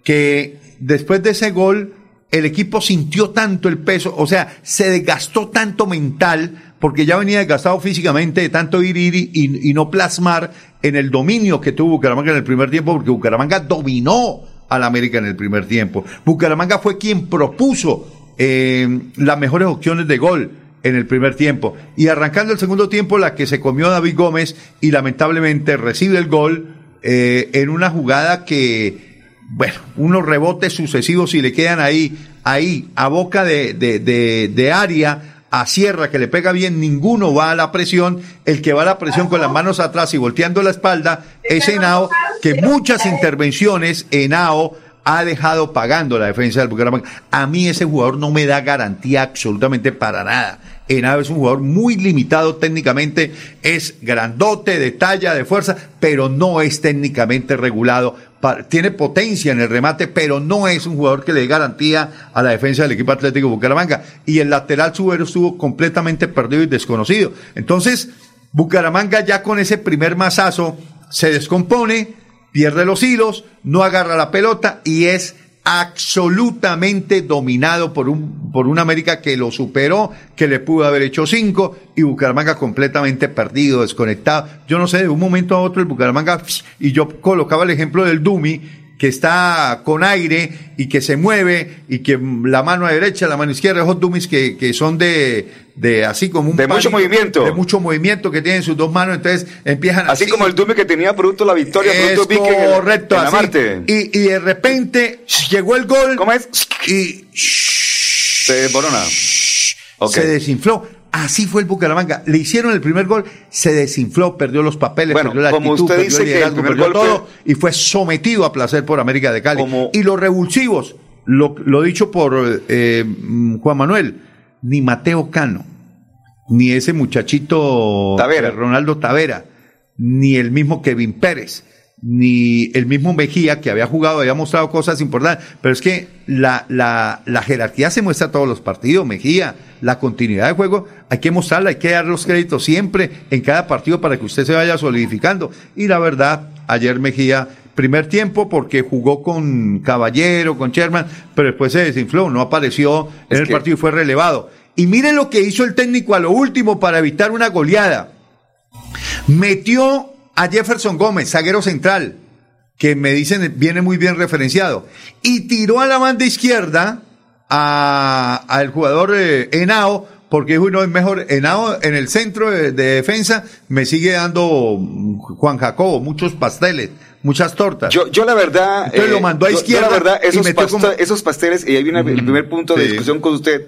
que después de ese gol el equipo sintió tanto el peso, o sea, se desgastó tanto mental, porque ya venía desgastado físicamente de tanto ir, y no plasmar en el dominio que tuvo Bucaramanga en el primer tiempo, porque Bucaramanga dominó al América en el primer tiempo. Bucaramanga fue quien propuso eh, las mejores opciones de gol en el primer tiempo. Y arrancando el segundo tiempo, la que se comió David Gómez y lamentablemente recibe el gol eh, en una jugada que bueno, unos rebotes sucesivos y le quedan ahí, ahí, a boca de, de, de, área, a Sierra, que le pega bien, ninguno va a la presión, el que va a la presión con las manos atrás y volteando la espalda es Henao, que muchas intervenciones Henao ha dejado pagando la defensa del Bucaramanga. A mí ese jugador no me da garantía absolutamente para nada. Henao es un jugador muy limitado técnicamente, es grandote, de talla, de fuerza, pero no es técnicamente regulado tiene potencia en el remate, pero no es un jugador que le dé garantía a la defensa del equipo Atlético Bucaramanga. Y el lateral subero estuvo completamente perdido y desconocido. Entonces, Bucaramanga ya con ese primer mazazo se descompone, pierde los hilos, no agarra la pelota y es absolutamente dominado por un, por un América que lo superó, que le pudo haber hecho cinco, y Bucaramanga completamente perdido, desconectado. Yo no sé, de un momento a otro el Bucaramanga, y yo colocaba el ejemplo del Dumi, que está con aire y que se mueve y que la mano derecha, la mano izquierda, esos dummies que, que son de, de así como un de mucho movimiento. de mucho movimiento que tienen sus dos manos entonces empiezan así, así. como el dummy que tenía producto la victoria es correcto en, en y, y de repente llegó el gol ¿cómo es? y se desborona okay. se desinfló Así fue el Bucaramanga. Le hicieron el primer gol, se desinfló, perdió los papeles, bueno, perdió la como actitud, usted dice perdió el liderazgo, que el perdió golpe... todo y fue sometido a placer por América de Cali. Como... Y los revulsivos, lo, lo dicho por eh, Juan Manuel, ni Mateo Cano, ni ese muchachito Tavera. Ronaldo Tavera, ni el mismo Kevin Pérez, ni el mismo Mejía que había jugado, había mostrado cosas importantes, pero es que la, la, la jerarquía se muestra a todos los partidos, Mejía, la continuidad de juego, hay que mostrarla, hay que dar los créditos siempre en cada partido para que usted se vaya solidificando. Y la verdad, ayer Mejía, primer tiempo porque jugó con Caballero, con Sherman, pero después se desinfló, no apareció en Es el que- partido y fue relevado. Y miren lo que hizo el técnico a lo último para evitar una goleada. Metió a Jefferson Gómez, zaguero central, que me dicen viene muy bien referenciado, y tiró a la banda izquierda a- al jugador eh, Henao, porque dijo, no es mejor, Henao en el centro de, de defensa me sigue dando mm, Juan Jacobo, muchos pasteles, muchas tortas. Yo, yo la verdad. Entonces lo mandó a yo- yo izquierda la verdad, esos, metió pasta- como- esos pasteles, y ahí viene el primer punto de sí. discusión con usted.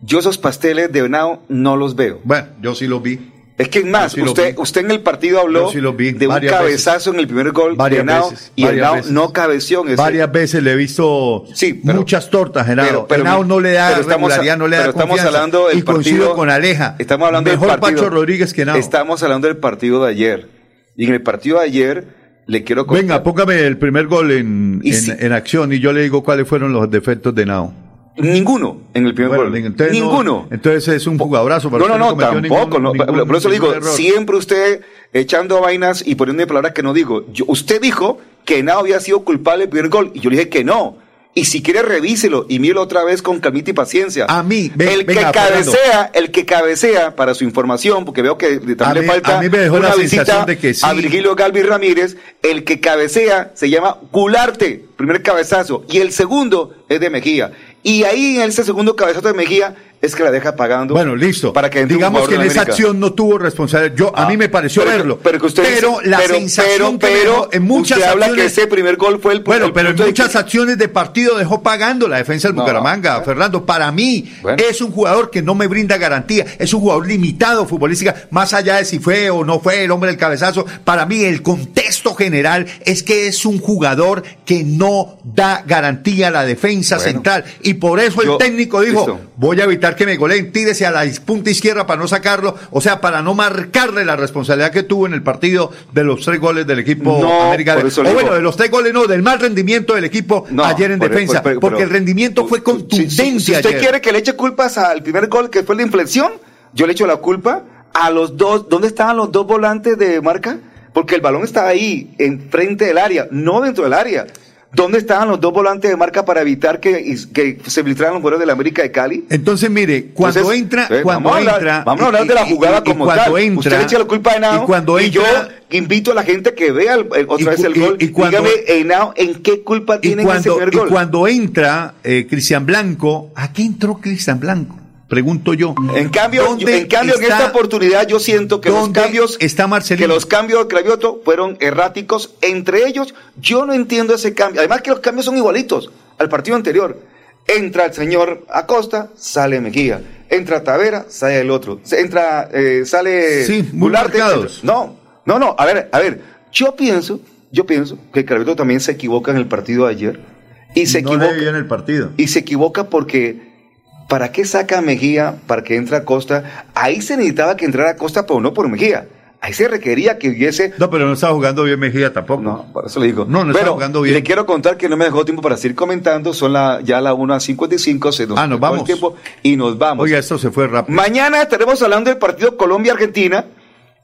Yo esos pasteles de venado no los veo. Bueno, yo sí los vi. Es que más, sí usted, usted en el partido habló sí de un cabezazo en el primer gol Varias de Henao, veces, y Henao veces. no cabeció en ese. Varias veces le he visto muchas tortas, Henao. Pero- pero Henao no le da regularidad, no le da estamos confianza. hablando del Y partido- con Aleja. Estamos hablando Mejor del partido. Pacho Rodríguez que Henao. Estamos hablando del partido de ayer. Y en el partido de ayer le quiero contar- Venga, póngame el primer gol en, Y en, si- en acción y yo le digo cuáles fueron los defectos de Henao. Ninguno en el primer Bueno, gol. entonces no- Ninguno. entonces es un jugadorazo. pero No, no, no, tampoco. ningún- no. ningún- por eso le digo, error. siempre usted echando vainas y poniendo palabras que no digo. Yo- usted dijo que Henao había sido culpable del primer gol y yo le dije que no. Y si quiere revíselo y mírelo otra vez con calmita y paciencia. A mí, ve- el venga, que Fernando. cabecea, el que cabecea para su información, porque veo que también le falta a mí me dejó una la visita sensación de que sí. a Virgilio Galvi Ramírez, el que cabecea se llama Gularte, primer cabezazo, y el segundo es de Mejía. Y ahí en ese segundo cabezazo de Mejía es que la deja pagando. Bueno, listo. Para que Digamos que en esa acción no tuvo responsabilidad. Yo, a Ah, mí me pareció pero verlo. pero que usted dice- la pero- sensación pero- que dejó en muchas usted habla que acciones- ese primer gol fue el Bueno, el pero en de muchas acciones de partido dejó pagando la defensa del No, Bucaramanga, Fernando. Para mí Bueno. es un jugador que no me brinda garantía, es un jugador limitado futbolística, más allá de si fue o no fue el hombre del cabezazo. Para mí el contexto general es que es un jugador que no da garantía a la defensa Bueno. central y por eso el Yo- técnico dijo, listo. voy a evitar que me goleen, tírese a la punta izquierda para no sacarlo, o sea, para no marcarle la responsabilidad que tuvo en el partido de los tres goles del equipo No, América. de- o bueno, de los tres goles no, del mal rendimiento del equipo No, ayer en por- defensa, por- por- porque el rendimiento fue contundente si- si usted ayer. quiere que le eche culpas al primer gol que fue la inflexión, yo le echo la culpa a los dos. ¿Dónde estaban los dos volantes de marca? Porque el balón estaba ahí, enfrente del área, no dentro del área. ¿Dónde estaban los dos volantes de marca para evitar que, que se filtraran los jugadores de la América de Cali? Entonces, mire, cuando Entonces, entra, eh, cuando vamos a hablar, entra, vamos a hablar y- de la y- jugada y como cuando tal. entra, Usted le echa la culpa a Henao y cuando yo entra- invito a la gente que vea el- el- otra Y vez el y- gol. y cuando- Dígame, Henao, ¿en qué culpa y tiene ese primer y gol? cuando entra eh, Cristian Blanco, ¿a qué entró Cristian Blanco? Pregunto yo. En cambio, yo- ¿Dónde en cambio en esta oportunidad yo siento que los cambios está Marcelino? que los cambios de Cravioto fueron erráticos. Entre ellos, yo no entiendo ese cambio. Además que los cambios son igualitos al partido anterior. Entra el señor Acosta, sale Mejía. Entra Tavera, sale el otro. Entra, eh, sale Sí, muy No, no, no. A ver, a ver. Yo pienso, yo pienso que Cravioto también se equivoca en el partido de ayer. Y se no equivoca. en el partido. Y se equivoca porque ¿para qué saca a Mejía para que entre Acosta? Ahí se necesitaba que entrara Acosta, pero no por Mejía. Ahí se requería que hubiese. No, pero no estaba jugando bien Mejía tampoco. No, por eso le digo. No, no estaba jugando bien. Le quiero contar que no me dejó tiempo para seguir comentando. Son la, ya la 1 a 55. Se nos Ah, nos vamos. el tiempo y nos vamos. Oiga, esto se fue rápido. Mañana estaremos hablando del partido Colombia-Argentina.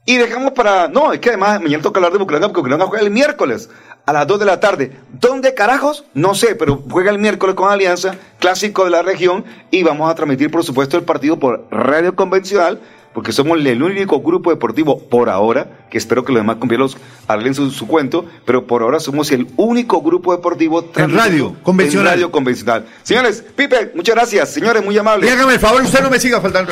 Y dejamos para. No, es que además mañana toca hablar de Bucaramanga porque Bucaramanga juega el miércoles a las 2 de la tarde. ¿Dónde carajos? No sé, pero juega el miércoles con Alianza, clásico de la región. Y vamos a transmitir, por supuesto, el partido por radio convencional. Porque somos el único grupo deportivo por ahora, que espero que los demás compañeros arreglen su, su cuento, pero por ahora somos el único grupo deportivo transmitiendo radio convencional. En radio convencional. Señores, Pipe, muchas gracias. Señores, muy amables. Y hágame el favor, usted no me siga faltando.